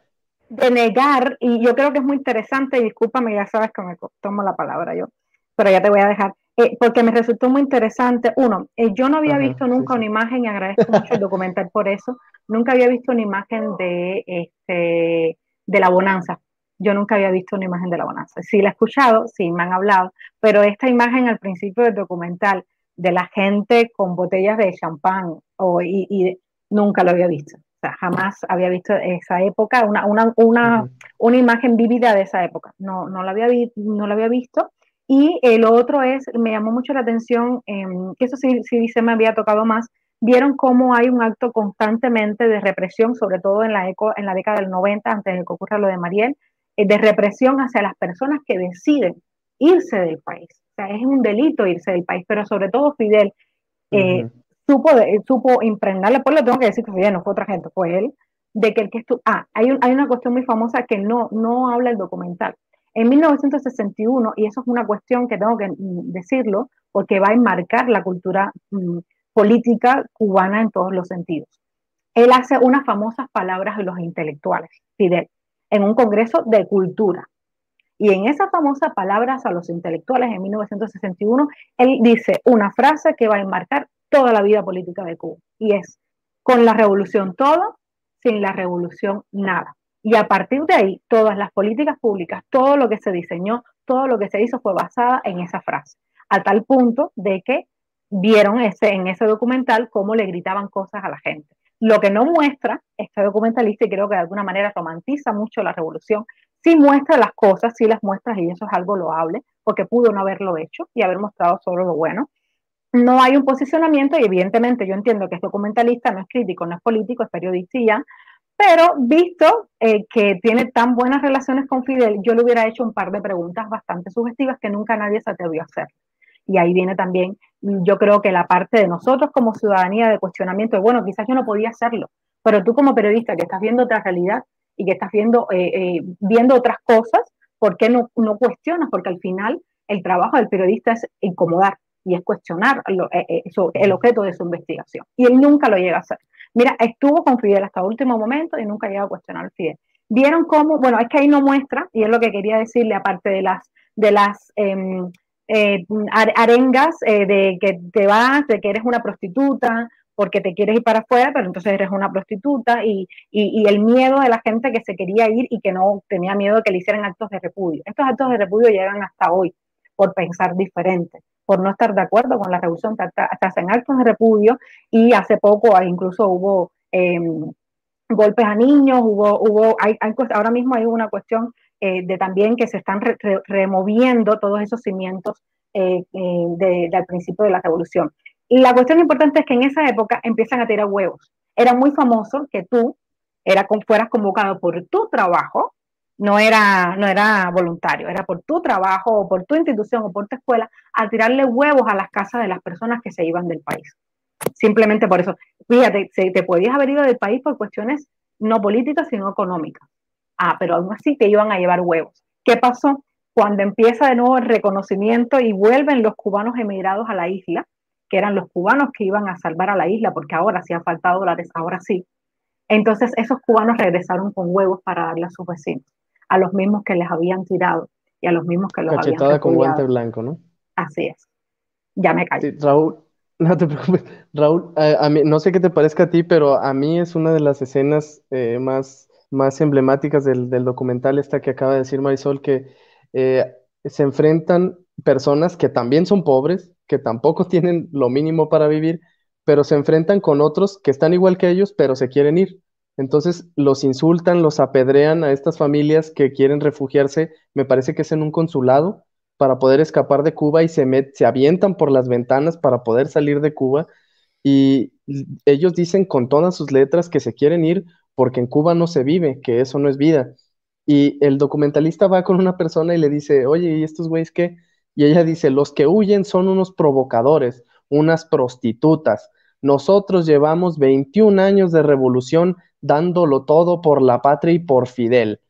De negar, y yo creo que es muy interesante, y discúlpame, ya sabes que me tomo la palabra yo, pero ya te voy a dejar, eh, porque me resultó muy interesante. Uno, eh, yo no había visto nunca una imagen, y agradezco mucho el documental por eso, nunca había visto una imagen de, este, de la bonanza yo nunca había visto una imagen de la bonanza. Sí la he escuchado, sí me han hablado, pero esta imagen al principio del documental de la gente con botellas de champán o, y, nunca lo había visto. O sea, jamás había visto esa época, una, una, una, una imagen vívida de esa época. No, no, la había no la había visto Y el otro es, me llamó mucho la atención, em, que eso sí, sí se me había tocado más, vieron cómo hay un acto constantemente de represión, sobre todo en la, eco, en la década del 90, antes de que ocurra lo de Mariel, eh, de represión hacia las personas que deciden irse del país. O sea, es un delito irse del país, pero sobre todo Fidel eh, supo, supo impregnarle, por lo tengo que decir que Fidel no fue otra gente, fue él, de que el que estuvo, ah, hay, hay una cuestión muy famosa que no, no habla el documental. En 1961, y eso es una cuestión que tengo que mm, decirlo, porque va a enmarcar la cultura mm, política cubana en todos los sentidos. Él hace unas famosas palabras de los intelectuales, Fidel en un congreso de cultura. Y en esas famosas palabras a los intelectuales en 1961, él dice una frase que va a enmarcar toda la vida política de Cuba. Y es, con la revolución todo, sin la revolución nada. Y a partir de ahí, todas las políticas públicas, todo lo que se diseñó, todo lo que se hizo fue basada en esa frase. A tal punto de que vieron ese, en ese documental cómo le gritaban cosas a la gente. Lo que no muestra este documentalista, y creo que de alguna manera romantiza mucho la revolución, sí muestra las cosas, sí las muestra, y eso es algo loable, porque pudo no haberlo hecho y haber mostrado solo lo bueno. No hay un posicionamiento, y evidentemente yo entiendo que es documentalista, no es crítico, no es político, es periodista pero visto eh, que tiene tan buenas relaciones con Fidel, yo le hubiera hecho un par de preguntas bastante sugestivas que nunca nadie se atrevió a hacer. Y ahí viene también yo creo que la parte de nosotros como ciudadanía de cuestionamiento de, bueno, quizás yo no podía hacerlo, pero tú como periodista que estás viendo otra realidad y que estás viendo, eh, eh, viendo otras cosas, ¿por qué no, no cuestionas? Porque al final el trabajo del periodista es incomodar y es cuestionar eh, el objeto de su investigación. Y él nunca lo llega a hacer. Mira, estuvo con Fidel hasta el último momento y nunca llega a cuestionar a Fidel. Vieron cómo, bueno, es que ahí no muestra, y es lo que quería decirle, aparte de las, de las em, eh, arengas eh, de que te vas, de que eres una prostituta, porque te quieres ir para afuera, pero entonces eres una prostituta, y, el miedo de la gente que se quería ir y que no tenía miedo de que le hicieran actos de repudio. Estos actos de repudio llegan hasta hoy por pensar diferente, por no estar de acuerdo con la revolución, hasta, hacen actos de repudio, y hace poco incluso hubo em, golpes a niños, hubo, hubo hay, ahora mismo hay una cuestión eh, de también que se están removiendo todos esos cimientos eh, eh, del principio de la revolución. Y la cuestión importante es que en esa época empiezan a tirar huevos. Era muy famoso que tú era, fueras convocado por tu trabajo, no era, no era voluntario, era por tu trabajo o por tu institución o por tu escuela, a tirarle huevos a las casas de las personas que se iban del país. Simplemente por eso. Fíjate, te podías haber ido del país por cuestiones no políticas, sino económicas. Ah, pero aún así te iban a llevar huevos. ¿Qué pasó? Cuando empieza de nuevo el reconocimiento y vuelven los cubanos emigrados a la isla, que eran los cubanos que iban a salvar a la isla, porque ahora sí han faltado dólares, ahora sí. Entonces esos cubanos regresaron con huevos para darle a sus vecinos, a los mismos que les habían tirado y a los mismos que los Cachetada habían con guante blanco, ¿no? Así es. Ya me callo. Raúl, no te preocupes. Raúl, a, mí, no sé qué te parezca a ti, pero a mí es una de las escenas eh, más más emblemáticas del, documental, esta que acaba de decir Marisol, que eh, se enfrentan personas que también son pobres, que tampoco tienen lo mínimo para vivir, pero se enfrentan con otros que están igual que ellos, pero se quieren ir. Entonces los insultan, los apedrean a estas familias que quieren refugiarse, me parece que es en un consulado, para poder escapar de Cuba y se, se avientan por las ventanas para poder salir de Cuba. Y ellos dicen con todas sus letras que se quieren ir porque en Cuba no se vive, que eso no es vida. Y el documentalista va con una persona y le dice, oye, ¿y estos güeyes qué? Y ella dice, los que huyen son unos provocadores, unas prostitutas. Nosotros llevamos 21 años de revolución dándolo todo por la patria y por Fidel.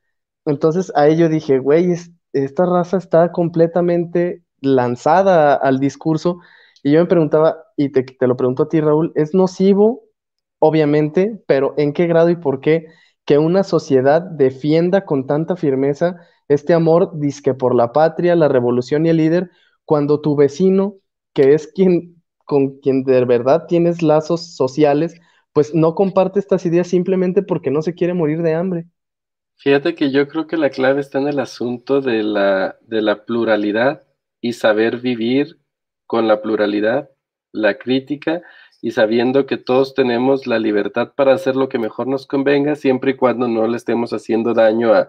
Entonces a ello dije, güey, esta raza está completamente lanzada al discurso. Y yo me preguntaba, y te, te lo pregunto a ti, Raúl, ¿es nocivo obviamente, pero ¿en qué grado y por qué que una sociedad defienda con tanta firmeza este amor disque por la patria, la revolución y el líder, cuando tu vecino, que es quien con quien de verdad tienes lazos sociales, pues no comparte estas ideas simplemente porque no se quiere morir de hambre. Fíjate que yo creo que la clave está en el asunto de la, de la pluralidad y saber vivir con la pluralidad, la crítica y sabiendo que todos tenemos la libertad para hacer lo que mejor nos convenga, siempre y cuando no le estemos haciendo daño a,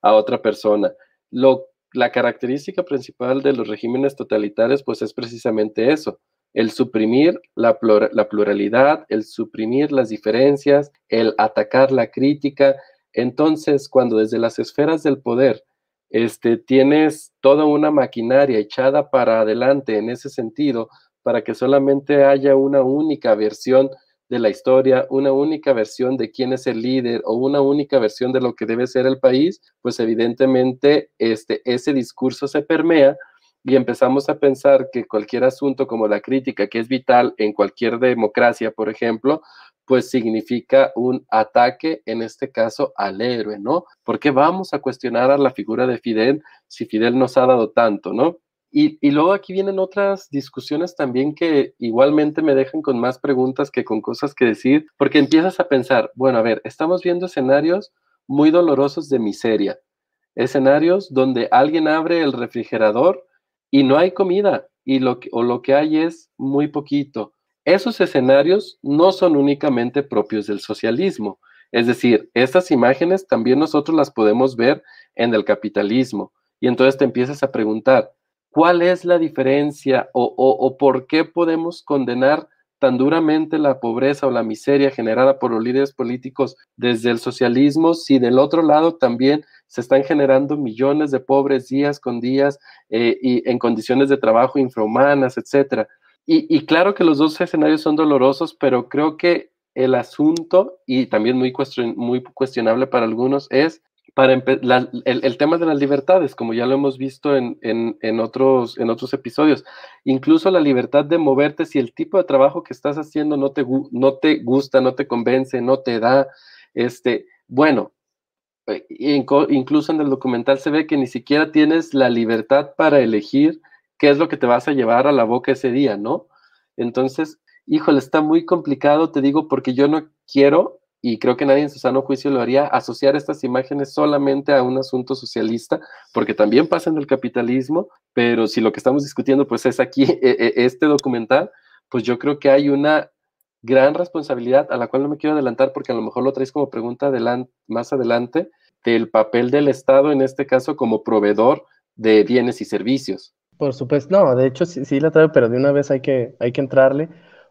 otra persona. Lo la característica principal de los regímenes totalitarios pues es precisamente eso, el suprimir la, pluralidad, el suprimir las diferencias, el atacar la crítica. Entonces, cuando desde las esferas del poder este, tienes toda una maquinaria echada para adelante en ese sentido, para que solamente haya una única versión de la historia, una única versión de quién es el líder o una única versión de lo que debe ser el país, pues evidentemente este, ese discurso se permea y empezamos a pensar que cualquier asunto como la crítica, que es vital en cualquier democracia, por ejemplo, pues significa un ataque, en este caso, al héroe, ¿no? Porque vamos a cuestionar a la figura de Fidel si Fidel nos ha dado tanto, ¿no? Y, luego aquí vienen otras discusiones también que igualmente me dejan con más preguntas que con cosas que decir, porque empiezas a pensar, bueno, a ver, estamos viendo escenarios muy dolorosos de miseria, escenarios donde alguien abre el refrigerador y no hay comida y lo o lo que hay es muy poquito. Esos escenarios no son únicamente propios del socialismo, es decir, estas imágenes también nosotros las podemos ver en el capitalismo. Y entonces te empiezas a preguntar, ¿Cuál es la diferencia o, por qué podemos condenar tan duramente la pobreza o la miseria generada por los líderes políticos desde el socialismo si del otro lado también se están generando millones de pobres días con días eh, y en condiciones de trabajo infrahumanas, etcétera? Y, claro que los dos escenarios son dolorosos, pero creo que el asunto, y también muy, muy cuestionable para algunos, es para el, tema de las libertades, como ya lo hemos visto en, otros, en otros episodios, incluso la libertad de moverte si el tipo de trabajo que estás haciendo no te, no te gusta, no te convence, no te da, este, bueno, eh, incluso en el documental se ve que ni siquiera tienes la libertad para elegir qué es lo que te vas a llevar a la boca ese día, ¿no? Entonces, híjole, está muy complicado, te digo, porque yo no quiero y creo que nadie en su sano juicio lo haría, asociar estas imágenes solamente a un asunto socialista, porque también pasa en el capitalismo, pero si lo que estamos discutiendo pues es aquí e, e, este documental, pues yo creo que hay una gran responsabilidad a la cual no me quiero adelantar porque a lo mejor lo traes como pregunta más adelante, del papel del Estado en este caso como proveedor de bienes y servicios. Por supuesto, no, de hecho sí, sí la traigo, pero de una vez hay que, hay que entrarle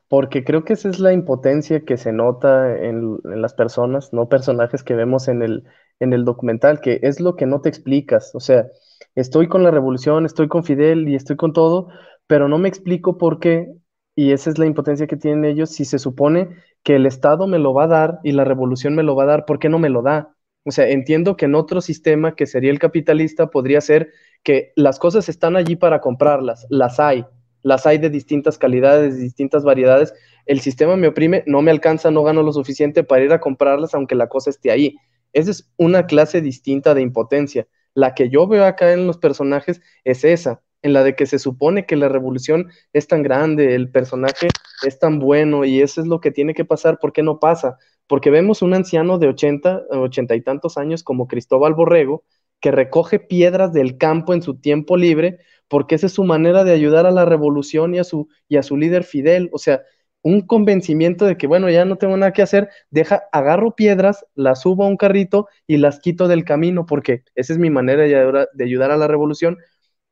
porque creo que esa es la impotencia que se nota en, las personas, no personajes que vemos en el, en el documental, que es lo que no te explicas. O sea, estoy con la revolución, estoy con Fidel y estoy con todo, pero no me explico por qué, y esa es la impotencia que tienen ellos, si se supone que el Estado me lo va a dar y la revolución me lo va a dar, ¿por qué no me lo da? O sea, entiendo que en otro sistema que sería el capitalista podría ser que las cosas están allí para comprarlas, las hay, las hay de distintas calidades, de distintas variedades. El sistema me oprime, no me alcanza, no gano lo suficiente para ir a comprarlas aunque la cosa esté ahí. Esa es una clase distinta de impotencia. La que yo veo acá en los personajes es esa, en la de que se supone que la revolución es tan grande, el personaje es tan bueno y eso es lo que tiene que pasar. ¿Por qué no pasa? Porque vemos un anciano de 80, 80 y tantos años como Cristóbal Borrego, que recoge piedras del campo en su tiempo libre, porque esa es su manera de ayudar a la revolución y a su, y a su líder Fidel. O sea, un convencimiento de que, bueno, ya no tengo nada que hacer, deja, agarro piedras, las subo a un carrito y las quito del camino, porque esa es mi manera de, de ayudar a la revolución.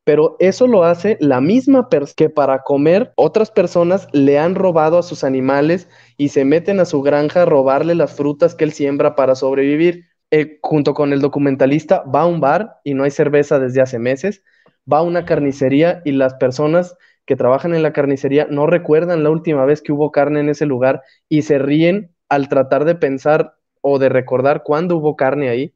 Pero eso lo hace la misma persona que para comer otras personas le han robado a sus animales y se meten a su granja a robarle las frutas que él siembra para sobrevivir. Eh, junto con el documentalista, va a un bar y no hay cerveza desde hace meses, va a una carnicería y las personas que trabajan en la carnicería no recuerdan la última vez que hubo carne en ese lugar y se ríen al tratar de pensar o de recordar cuándo hubo carne ahí.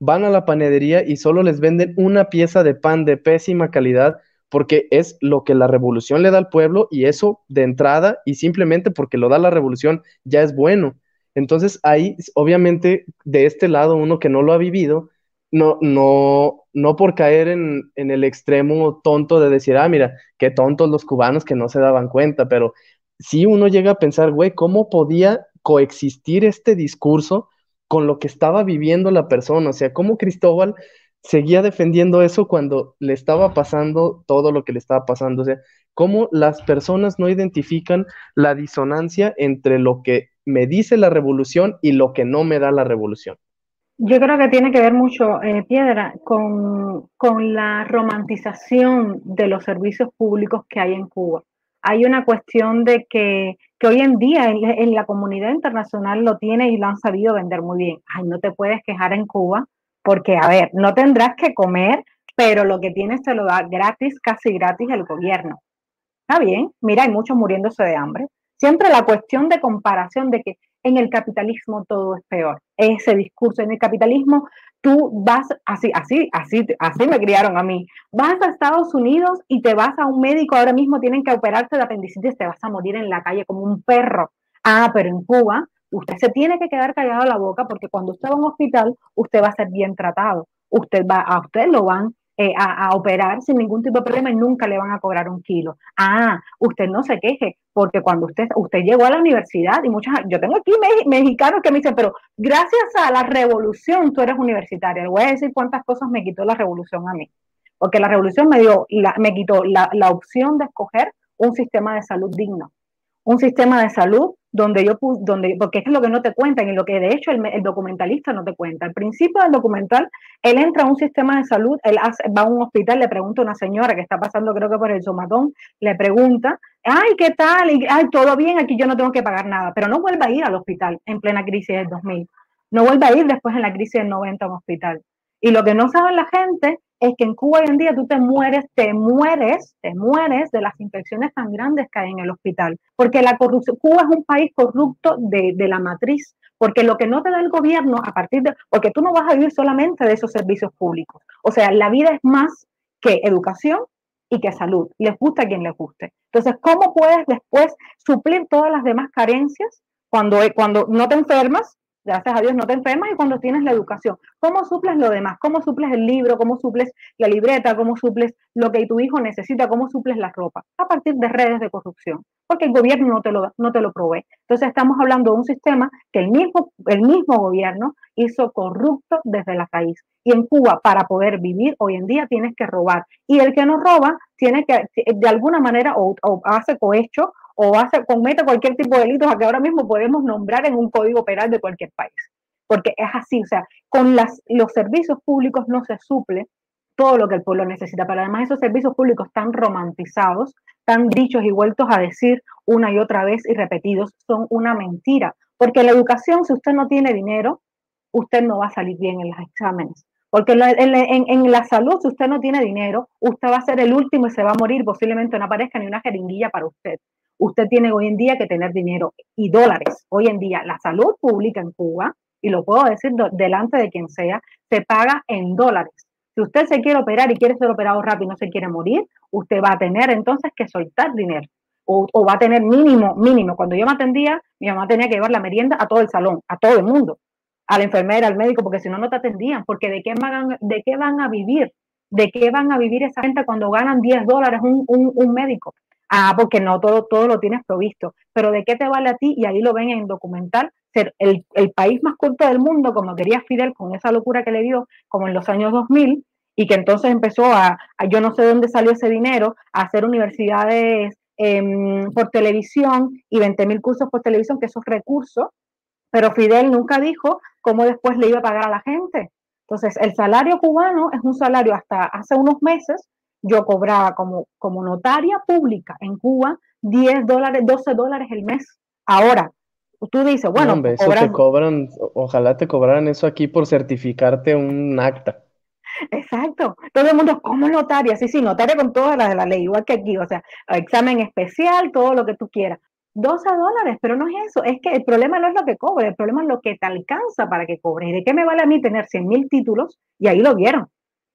Van a la panadería y solo les venden una pieza de pan de pésima calidad porque es lo que la revolución le da al pueblo y eso de entrada y simplemente porque lo da la revolución ya es bueno. Entonces ahí, obviamente, de este lado, uno que no lo ha vivido, no, no, no por caer en, el extremo tonto de decir, ah, mira, qué tontos los cubanos que no se daban cuenta, pero si uno llega a pensar, güey, ¿cómo podía coexistir este discurso con lo que estaba viviendo la persona? O sea, ¿cómo Cristóbal seguía defendiendo eso cuando le estaba pasando todo lo que le estaba pasando? O sea, ¿cómo las personas no identifican la disonancia entre lo que me dice la revolución y lo que no me da la revolución. Yo creo que tiene que ver mucho, eh, Piedra, con, con, la romantización de los servicios públicos que hay en Cuba. Hay una cuestión de que, que hoy en día en, en, la comunidad internacional lo tiene y lo han sabido vender muy bien. Ay, no te puedes quejar en Cuba porque, a ver, no tendrás que comer, pero lo que tienes te lo da gratis, casi gratis el gobierno. Está bien, mira, hay muchos muriéndose de hambre. Siempre la cuestión de comparación de que en el capitalismo todo es peor. Ese discurso en el capitalismo, tú vas así, así, así, así me criaron a mí. Vas a Estados Unidos y te vas a un médico, ahora mismo tienen que operarte de apendicitis, te vas a morir en la calle como un perro. Ah, pero en Cuba usted se tiene que quedar callado la boca porque cuando usted va a un hospital, usted va a ser bien tratado. Usted va, a usted lo van eh, a, operar sin ningún tipo de problema y nunca le van a cobrar un kilo. Ah, usted no se queje, porque cuando usted, usted llegó a la universidad y muchas, yo tengo aquí mexicanos que me dicen, pero gracias a la revolución tú eres universitaria. Le voy a decir cuántas cosas me quitó la revolución a mí. Porque la revolución me dio, la, me quitó la, la opción de escoger un sistema de salud digno, un sistema de salud donde yo donde, porque es lo que no te cuentan y lo que de hecho el, documentalista no te cuenta. Al principio del documental, él entra a un sistema de salud, él va a un hospital, le pregunta a una señora que está pasando creo que por el somatón, le pregunta, ay, ¿qué tal? Y, ay, todo bien, aquí yo no tengo que pagar nada, pero no vuelve a ir al hospital en plena crisis del 2000. No vuelve a ir después en la crisis del 90 a un hospital. Y lo que no sabe la gente es que en Cuba hoy en día tú te mueres, te mueres, te mueres de las infecciones tan grandes que hay en el hospital. Porque la corrupción, Cuba es un país corrupto de, de la matriz, porque lo que no te da el gobierno a partir de, porque tú no vas a vivir solamente de esos servicios públicos. O sea, la vida es más que educación y que salud. Les gusta a quien les guste. Entonces, ¿cómo puedes después suplir todas las demás carencias cuando, cuando no te enfermas gracias a Dios no te enfermas y cuando tienes la educación. ¿Cómo suples lo demás? ¿Cómo suples el libro? ¿Cómo suples la libreta? ¿Cómo suples lo que tu hijo necesita? ¿Cómo suples la ropa? A partir de redes de corrupción, porque el gobierno no te lo, no te lo provee. Entonces estamos hablando de un sistema que el mismo, el mismo gobierno hizo corrupto desde la raíz. Y en Cuba, para poder vivir hoy en día, tienes que robar. Y el que no roba, tiene que, de alguna manera, o, o hace cohecho o hace, comete cualquier tipo de delitos a que ahora mismo podemos nombrar en un código penal de cualquier país. Porque es así, o sea, con las, los servicios públicos no se suple todo lo que el pueblo necesita. Pero además esos servicios públicos tan romantizados, tan dichos y vueltos a decir una y otra vez y repetidos, son una mentira. Porque la educación, si usted no tiene dinero, usted no va a salir bien en los exámenes. Porque en, en, en, la salud, si usted no tiene dinero, usted va a ser el último y se va a morir, posiblemente no aparezca ni una jeringuilla para usted usted tiene hoy en día que tener dinero y dólares. Hoy en día la salud pública en Cuba, y lo puedo decir delante de quien sea, se paga en dólares. Si usted se quiere operar y quiere ser operado rápido y no se quiere morir, usted va a tener entonces que soltar dinero. O, o, va a tener mínimo, mínimo. Cuando yo me atendía, mi mamá tenía que llevar la merienda a todo el salón, a todo el mundo, a la enfermera, al médico, porque si no, no te atendían. Porque ¿de qué van, de qué van a vivir? ¿De qué van a vivir esa gente cuando ganan 10 dólares un, un, un médico? Ah, porque no todo, todo lo tienes provisto. Pero ¿de qué te vale a ti? Y ahí lo ven en documental, ser el, el país más culto del mundo, como quería Fidel, con esa locura que le dio, como en los años 2000, y que entonces empezó a, yo no sé dónde salió ese dinero, a hacer universidades eh, por televisión y 20 mil cursos por televisión, que esos recursos, pero Fidel nunca dijo cómo después le iba a pagar a la gente. Entonces, el salario cubano es un salario hasta hace unos meses yo cobraba como, como notaria pública en Cuba 10 dólares, 12 dólares el mes. Ahora, tú dices, bueno, no, eso te cobran, ojalá te cobraran eso aquí por certificarte un acta. Exacto. Todo el mundo, como notaria? Sí, sí, notaria con todas las de la ley, igual que aquí, o sea, examen especial, todo lo que tú quieras. 12 dólares, pero no es eso, es que el problema no es lo que cobre, el problema es lo que te alcanza para que cobre. ¿Y de qué me vale a mí tener 100 mil títulos? Y ahí lo vieron.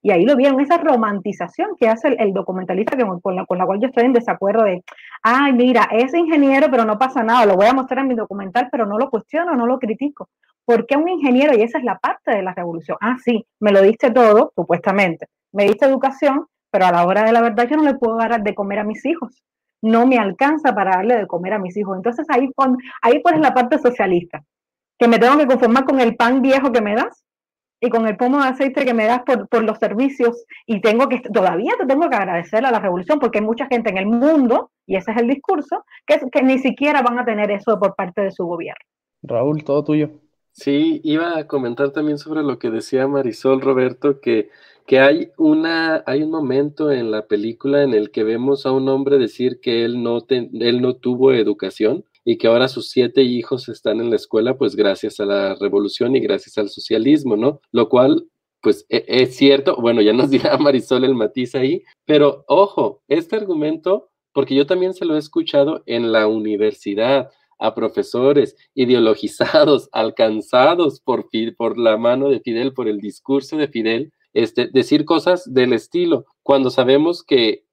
Y ahí lo vieron, esa romantización que hace el, documentalista con, la, cual yo estoy en desacuerdo de, ay, mira, es ingeniero, pero no pasa nada, lo voy a mostrar en mi documental, pero no lo cuestiono, no lo critico. ¿Por qué un ingeniero? Y esa es la parte de la revolución. Ah, sí, me lo diste todo, supuestamente. Me diste educación, pero a la hora de la verdad yo no le puedo dar de comer a mis hijos. No me alcanza para darle de comer a mis hijos. Entonces ahí, ahí pues la parte socialista, que me tengo que conformar con el pan viejo que me das y con el pomo de aceite que me das por, por, los servicios y tengo que, todavía te tengo que agradecer a la revolución porque hay mucha gente en el mundo, y ese es el discurso, que, que ni siquiera van a tener eso por parte de su gobierno. Raúl, todo tuyo. Sí, iba a comentar también sobre lo que decía Marisol Roberto, que, que hay, una, hay un momento en la película en el que vemos a un hombre decir que él no, él no tuvo educación y que ahora sus siete hijos están en la escuela, pues gracias a la revolución y gracias al socialismo, ¿no? Lo cual, pues e, es cierto, bueno, ya nos dirá Marisol el matiz ahí, pero ojo, este argumento, porque yo también se lo he escuchado en la universidad, a profesores ideologizados, alcanzados por, por la mano de Fidel, por el discurso de Fidel, este, decir cosas del estilo, cuando sabemos que,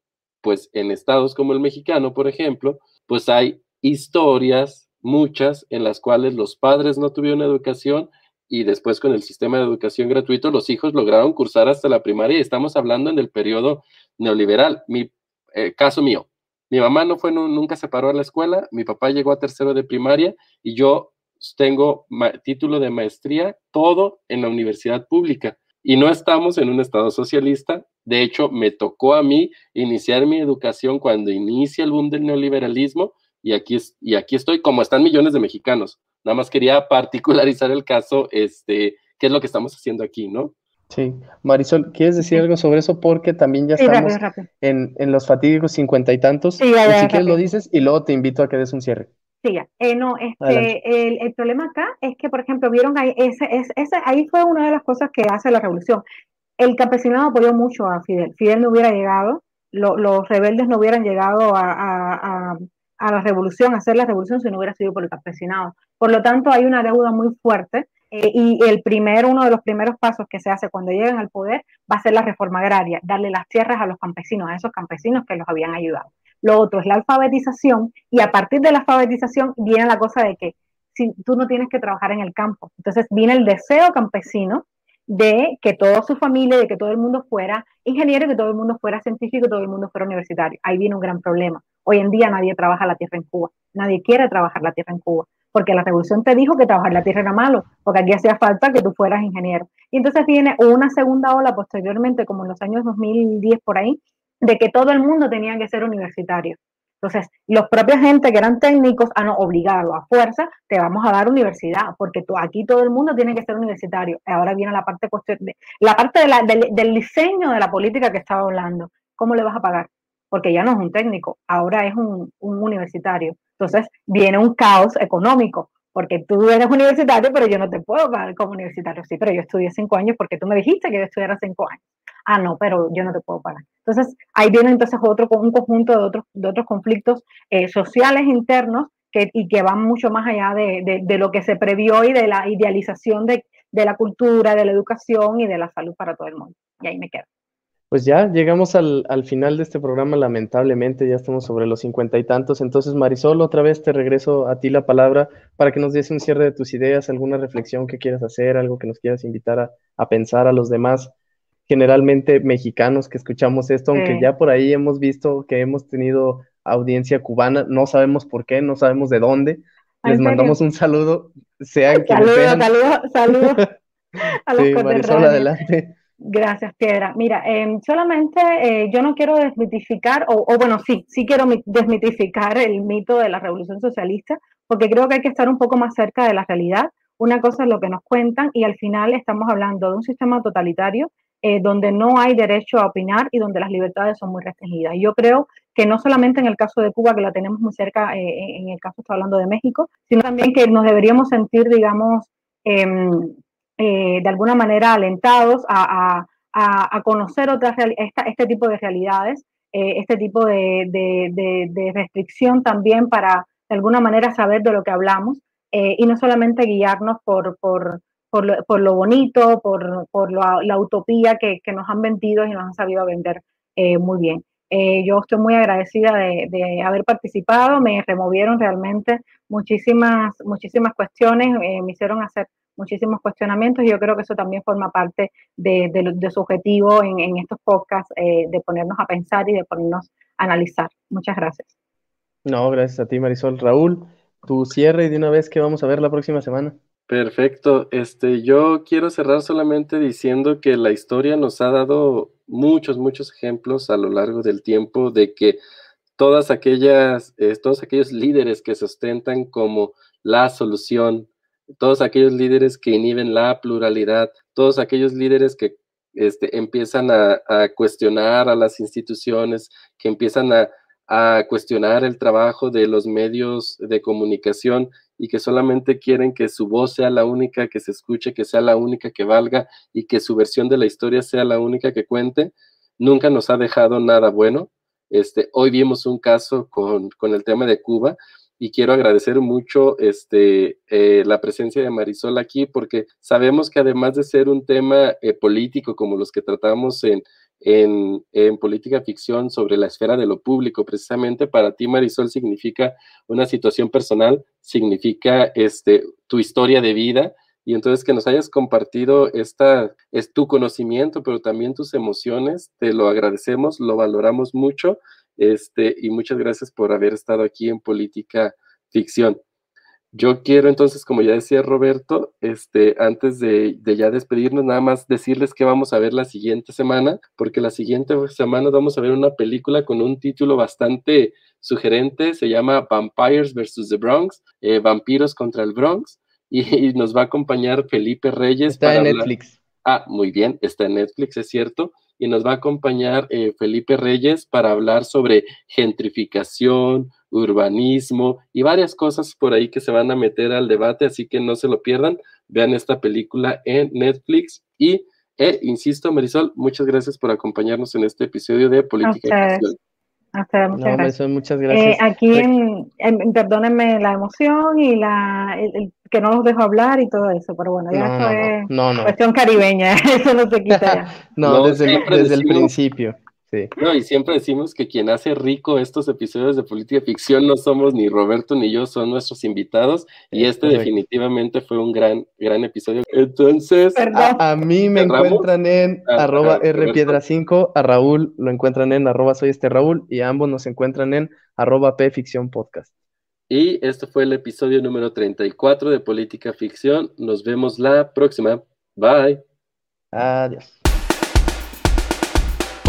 pues en estados como el mexicano, por ejemplo, pues hay historias, muchas, en las cuales los padres no tuvieron educación y después con el sistema de educación gratuito los hijos lograron cursar hasta la primaria y estamos hablando en el periodo neoliberal. Mi eh, caso mío, mi mamá no fue, nunca se paró a la escuela, mi papá llegó a tercero de primaria y yo tengo título de maestría, todo en la universidad pública. Y no estamos en un estado socialista. De hecho, me tocó a mí iniciar mi educación cuando inicia el boom del neoliberalismo y aquí, es, y aquí estoy, como están millones de mexicanos. Nada más quería particularizar el caso, este, qué es lo que estamos haciendo aquí, ¿no? Sí, Marisol, ¿quieres decir algo sobre eso? Porque también ya estamos En, los fatídicos cincuenta y tantos. Sí, y si quieres lo dices y luego te invito a que des un cierre. Sí, ya. Eh, no, este, el, el, problema acá es que, por ejemplo, vieron ahí, ese, ese, ahí fue una de las cosas que hace la revolución. El campesinado apoyó mucho a Fidel. Fidel no hubiera llegado, los rebeldes no hubieran llegado a, a, a, la revolución, a hacer la revolución si no hubiera sido por el campesinado. Por lo tanto, hay una deuda muy fuerte eh, y el primero, uno de los primeros pasos que se hace cuando llegan al poder va a ser la reforma agraria, darle las tierras a los campesinos, a esos campesinos que los habían ayudado. Lo otro es la alfabetización y a partir de la alfabetización viene la cosa de que si tú no tienes que trabajar en el campo. Entonces viene el deseo campesino de que toda su familia, de que todo el mundo fuera ingeniero, que todo el mundo fuera científico, que todo el mundo fuera universitario. Ahí viene un gran problema. Hoy en día nadie trabaja la tierra en Cuba, nadie quiere trabajar la tierra en Cuba porque la revolución te dijo que trabajar la tierra era malo, porque aquí hacía falta que tú fueras ingeniero. Y entonces viene una segunda ola posteriormente, como en los años 2010 por ahí, de que todo el mundo tenía que ser universitario. Entonces, los propios gente que eran técnicos han obligado a fuerza, te vamos a dar universidad, porque aquí todo el mundo tiene que ser universitario. Ahora viene la parte, de, la parte del, diseño de la política que estaba hablando. ¿Cómo le vas a pagar? Porque ya no es un técnico, ahora es un universitario. Entonces viene un caos económico, porque tú eres universitario, pero yo no te puedo pagar como universitario. Sí, pero yo estudié cinco años porque tú me dijiste que yo estudiara cinco años. Ah, no, pero yo no te puedo pagar. Entonces ahí viene entonces otro, un conjunto de otros, de otros conflictos eh, sociales internos que, y que van mucho más allá de, de, lo que se previó y de la idealización de, de la cultura, de la educación y de la salud para todo el mundo. Y ahí me quedo. Pues ya llegamos al, final de este programa, lamentablemente, ya estamos sobre los cincuenta y tantos. Entonces, Marisol, otra vez te regreso a ti la palabra para que nos des un cierre de tus ideas, alguna reflexión que quieras hacer, algo que nos quieras invitar a, pensar a los demás, generalmente mexicanos que escuchamos esto, aunque ya por ahí hemos visto que hemos tenido audiencia cubana, no sabemos por qué, no sabemos de dónde. Les mandamos un saludo, sean quienes sean. Saludos, saludos. A los sí, Marisol, adelante. Gracias, Piedra. Mira, em, solamente eh, yo no quiero desmitificar, o, bueno, sí, sí quiero desmitificar el mito de la revolución socialista, porque creo que hay que estar un poco más cerca de la realidad. Una cosa es lo que nos cuentan y al final estamos hablando de un sistema totalitario eh, donde no hay derecho a opinar y donde las libertades son muy restringidas. Y yo creo que no solamente en el caso de Cuba, que la tenemos muy cerca, eh, en el caso estoy hablando de México, sino también que nos deberíamos sentir, digamos, em, eh, de alguna manera alentados a, conocer otras este tipo de realidades, eh, este tipo de, restricción también para de alguna manera saber de lo que hablamos eh, y no solamente guiarnos por, por, lo, bonito, por, la, utopía que, nos han vendido y nos han sabido vender muy bien. yo estoy muy agradecida de, de, haber participado, me removieron realmente muchísimas, muchísimas cuestiones, me hicieron hacer muchísimos cuestionamientos y yo creo que eso también forma parte de, su objetivo en, estos podcasts, eh, de ponernos a pensar y de ponernos a analizar. Muchas gracias. No, gracias a ti Marisol. Raúl, tu cierre y de una vez que vamos a ver la próxima semana. Perfecto. Este, yo quiero cerrar solamente diciendo que la historia nos ha dado muchos, muchos ejemplos a lo largo del tiempo de que todas aquellas, eh, todos aquellos líderes que se ostentan como la solución todos aquellos líderes que inhiben la pluralidad, todos aquellos líderes que este, empiezan a, cuestionar a las instituciones, que empiezan a, a cuestionar el trabajo de los medios de comunicación y que solamente quieren que su voz sea la única que se escuche, que sea la única que valga y que su versión de la historia sea la única que cuente, nunca nos ha dejado nada bueno. Este, hoy vimos un caso con, el tema de Cuba y quiero agradecer mucho este, eh, la presencia de Marisol aquí porque sabemos que además de ser un tema eh, político como los que tratamos en, en, política ficción sobre la esfera de lo público. Precisamente para ti, Marisol, significa una situación personal, significa este, tu historia de vida. Y entonces que nos hayas compartido esta, es tu conocimiento, pero también tus emociones, te lo agradecemos, lo valoramos mucho. Este, y muchas gracias por haber estado aquí en Política Ficción. Yo quiero entonces, como ya decía Roberto, este, antes de, ya despedirnos, nada más decirles que vamos a ver la siguiente semana, porque la siguiente semana vamos a ver una película con un título bastante sugerente, se llama Vampires vs. The Bronx, eh, Vampiros contra el Bronx, y, nos va a acompañar Felipe Reyes. Está en Netflix. Ah, muy bien, está en Netflix, es cierto. Y nos va a acompañar eh, Felipe Reyes para hablar sobre gentrificación, urbanismo y varias cosas por ahí que se van a meter al debate, así que no se lo pierdan. Vean esta película en Netflix y, eh, insisto, Marisol, muchas gracias por acompañarnos en este episodio de Política muchas, gracias. muchas gracias. aquí, en, perdónenme la emoción y la que no los dejo hablar y todo eso, pero bueno, ya esto es cuestión caribeña, eso no se quita ya. no, desde, desde el principio. No, y siempre decimos que quien hace rico estos episodios de política ficción no somos ni Roberto ni yo, son nuestros invitados, y este definitivamente fue un gran, gran episodio. Entonces, a, mí me encuentran en ah, arroba rpiedra5, a Raúl lo encuentran en arroba soy este Raúl, y a ambos nos encuentran en arroba pficción podcast. Y este fue el episodio número 34 de Política Ficción. Nos vemos la próxima. Bye. Adiós.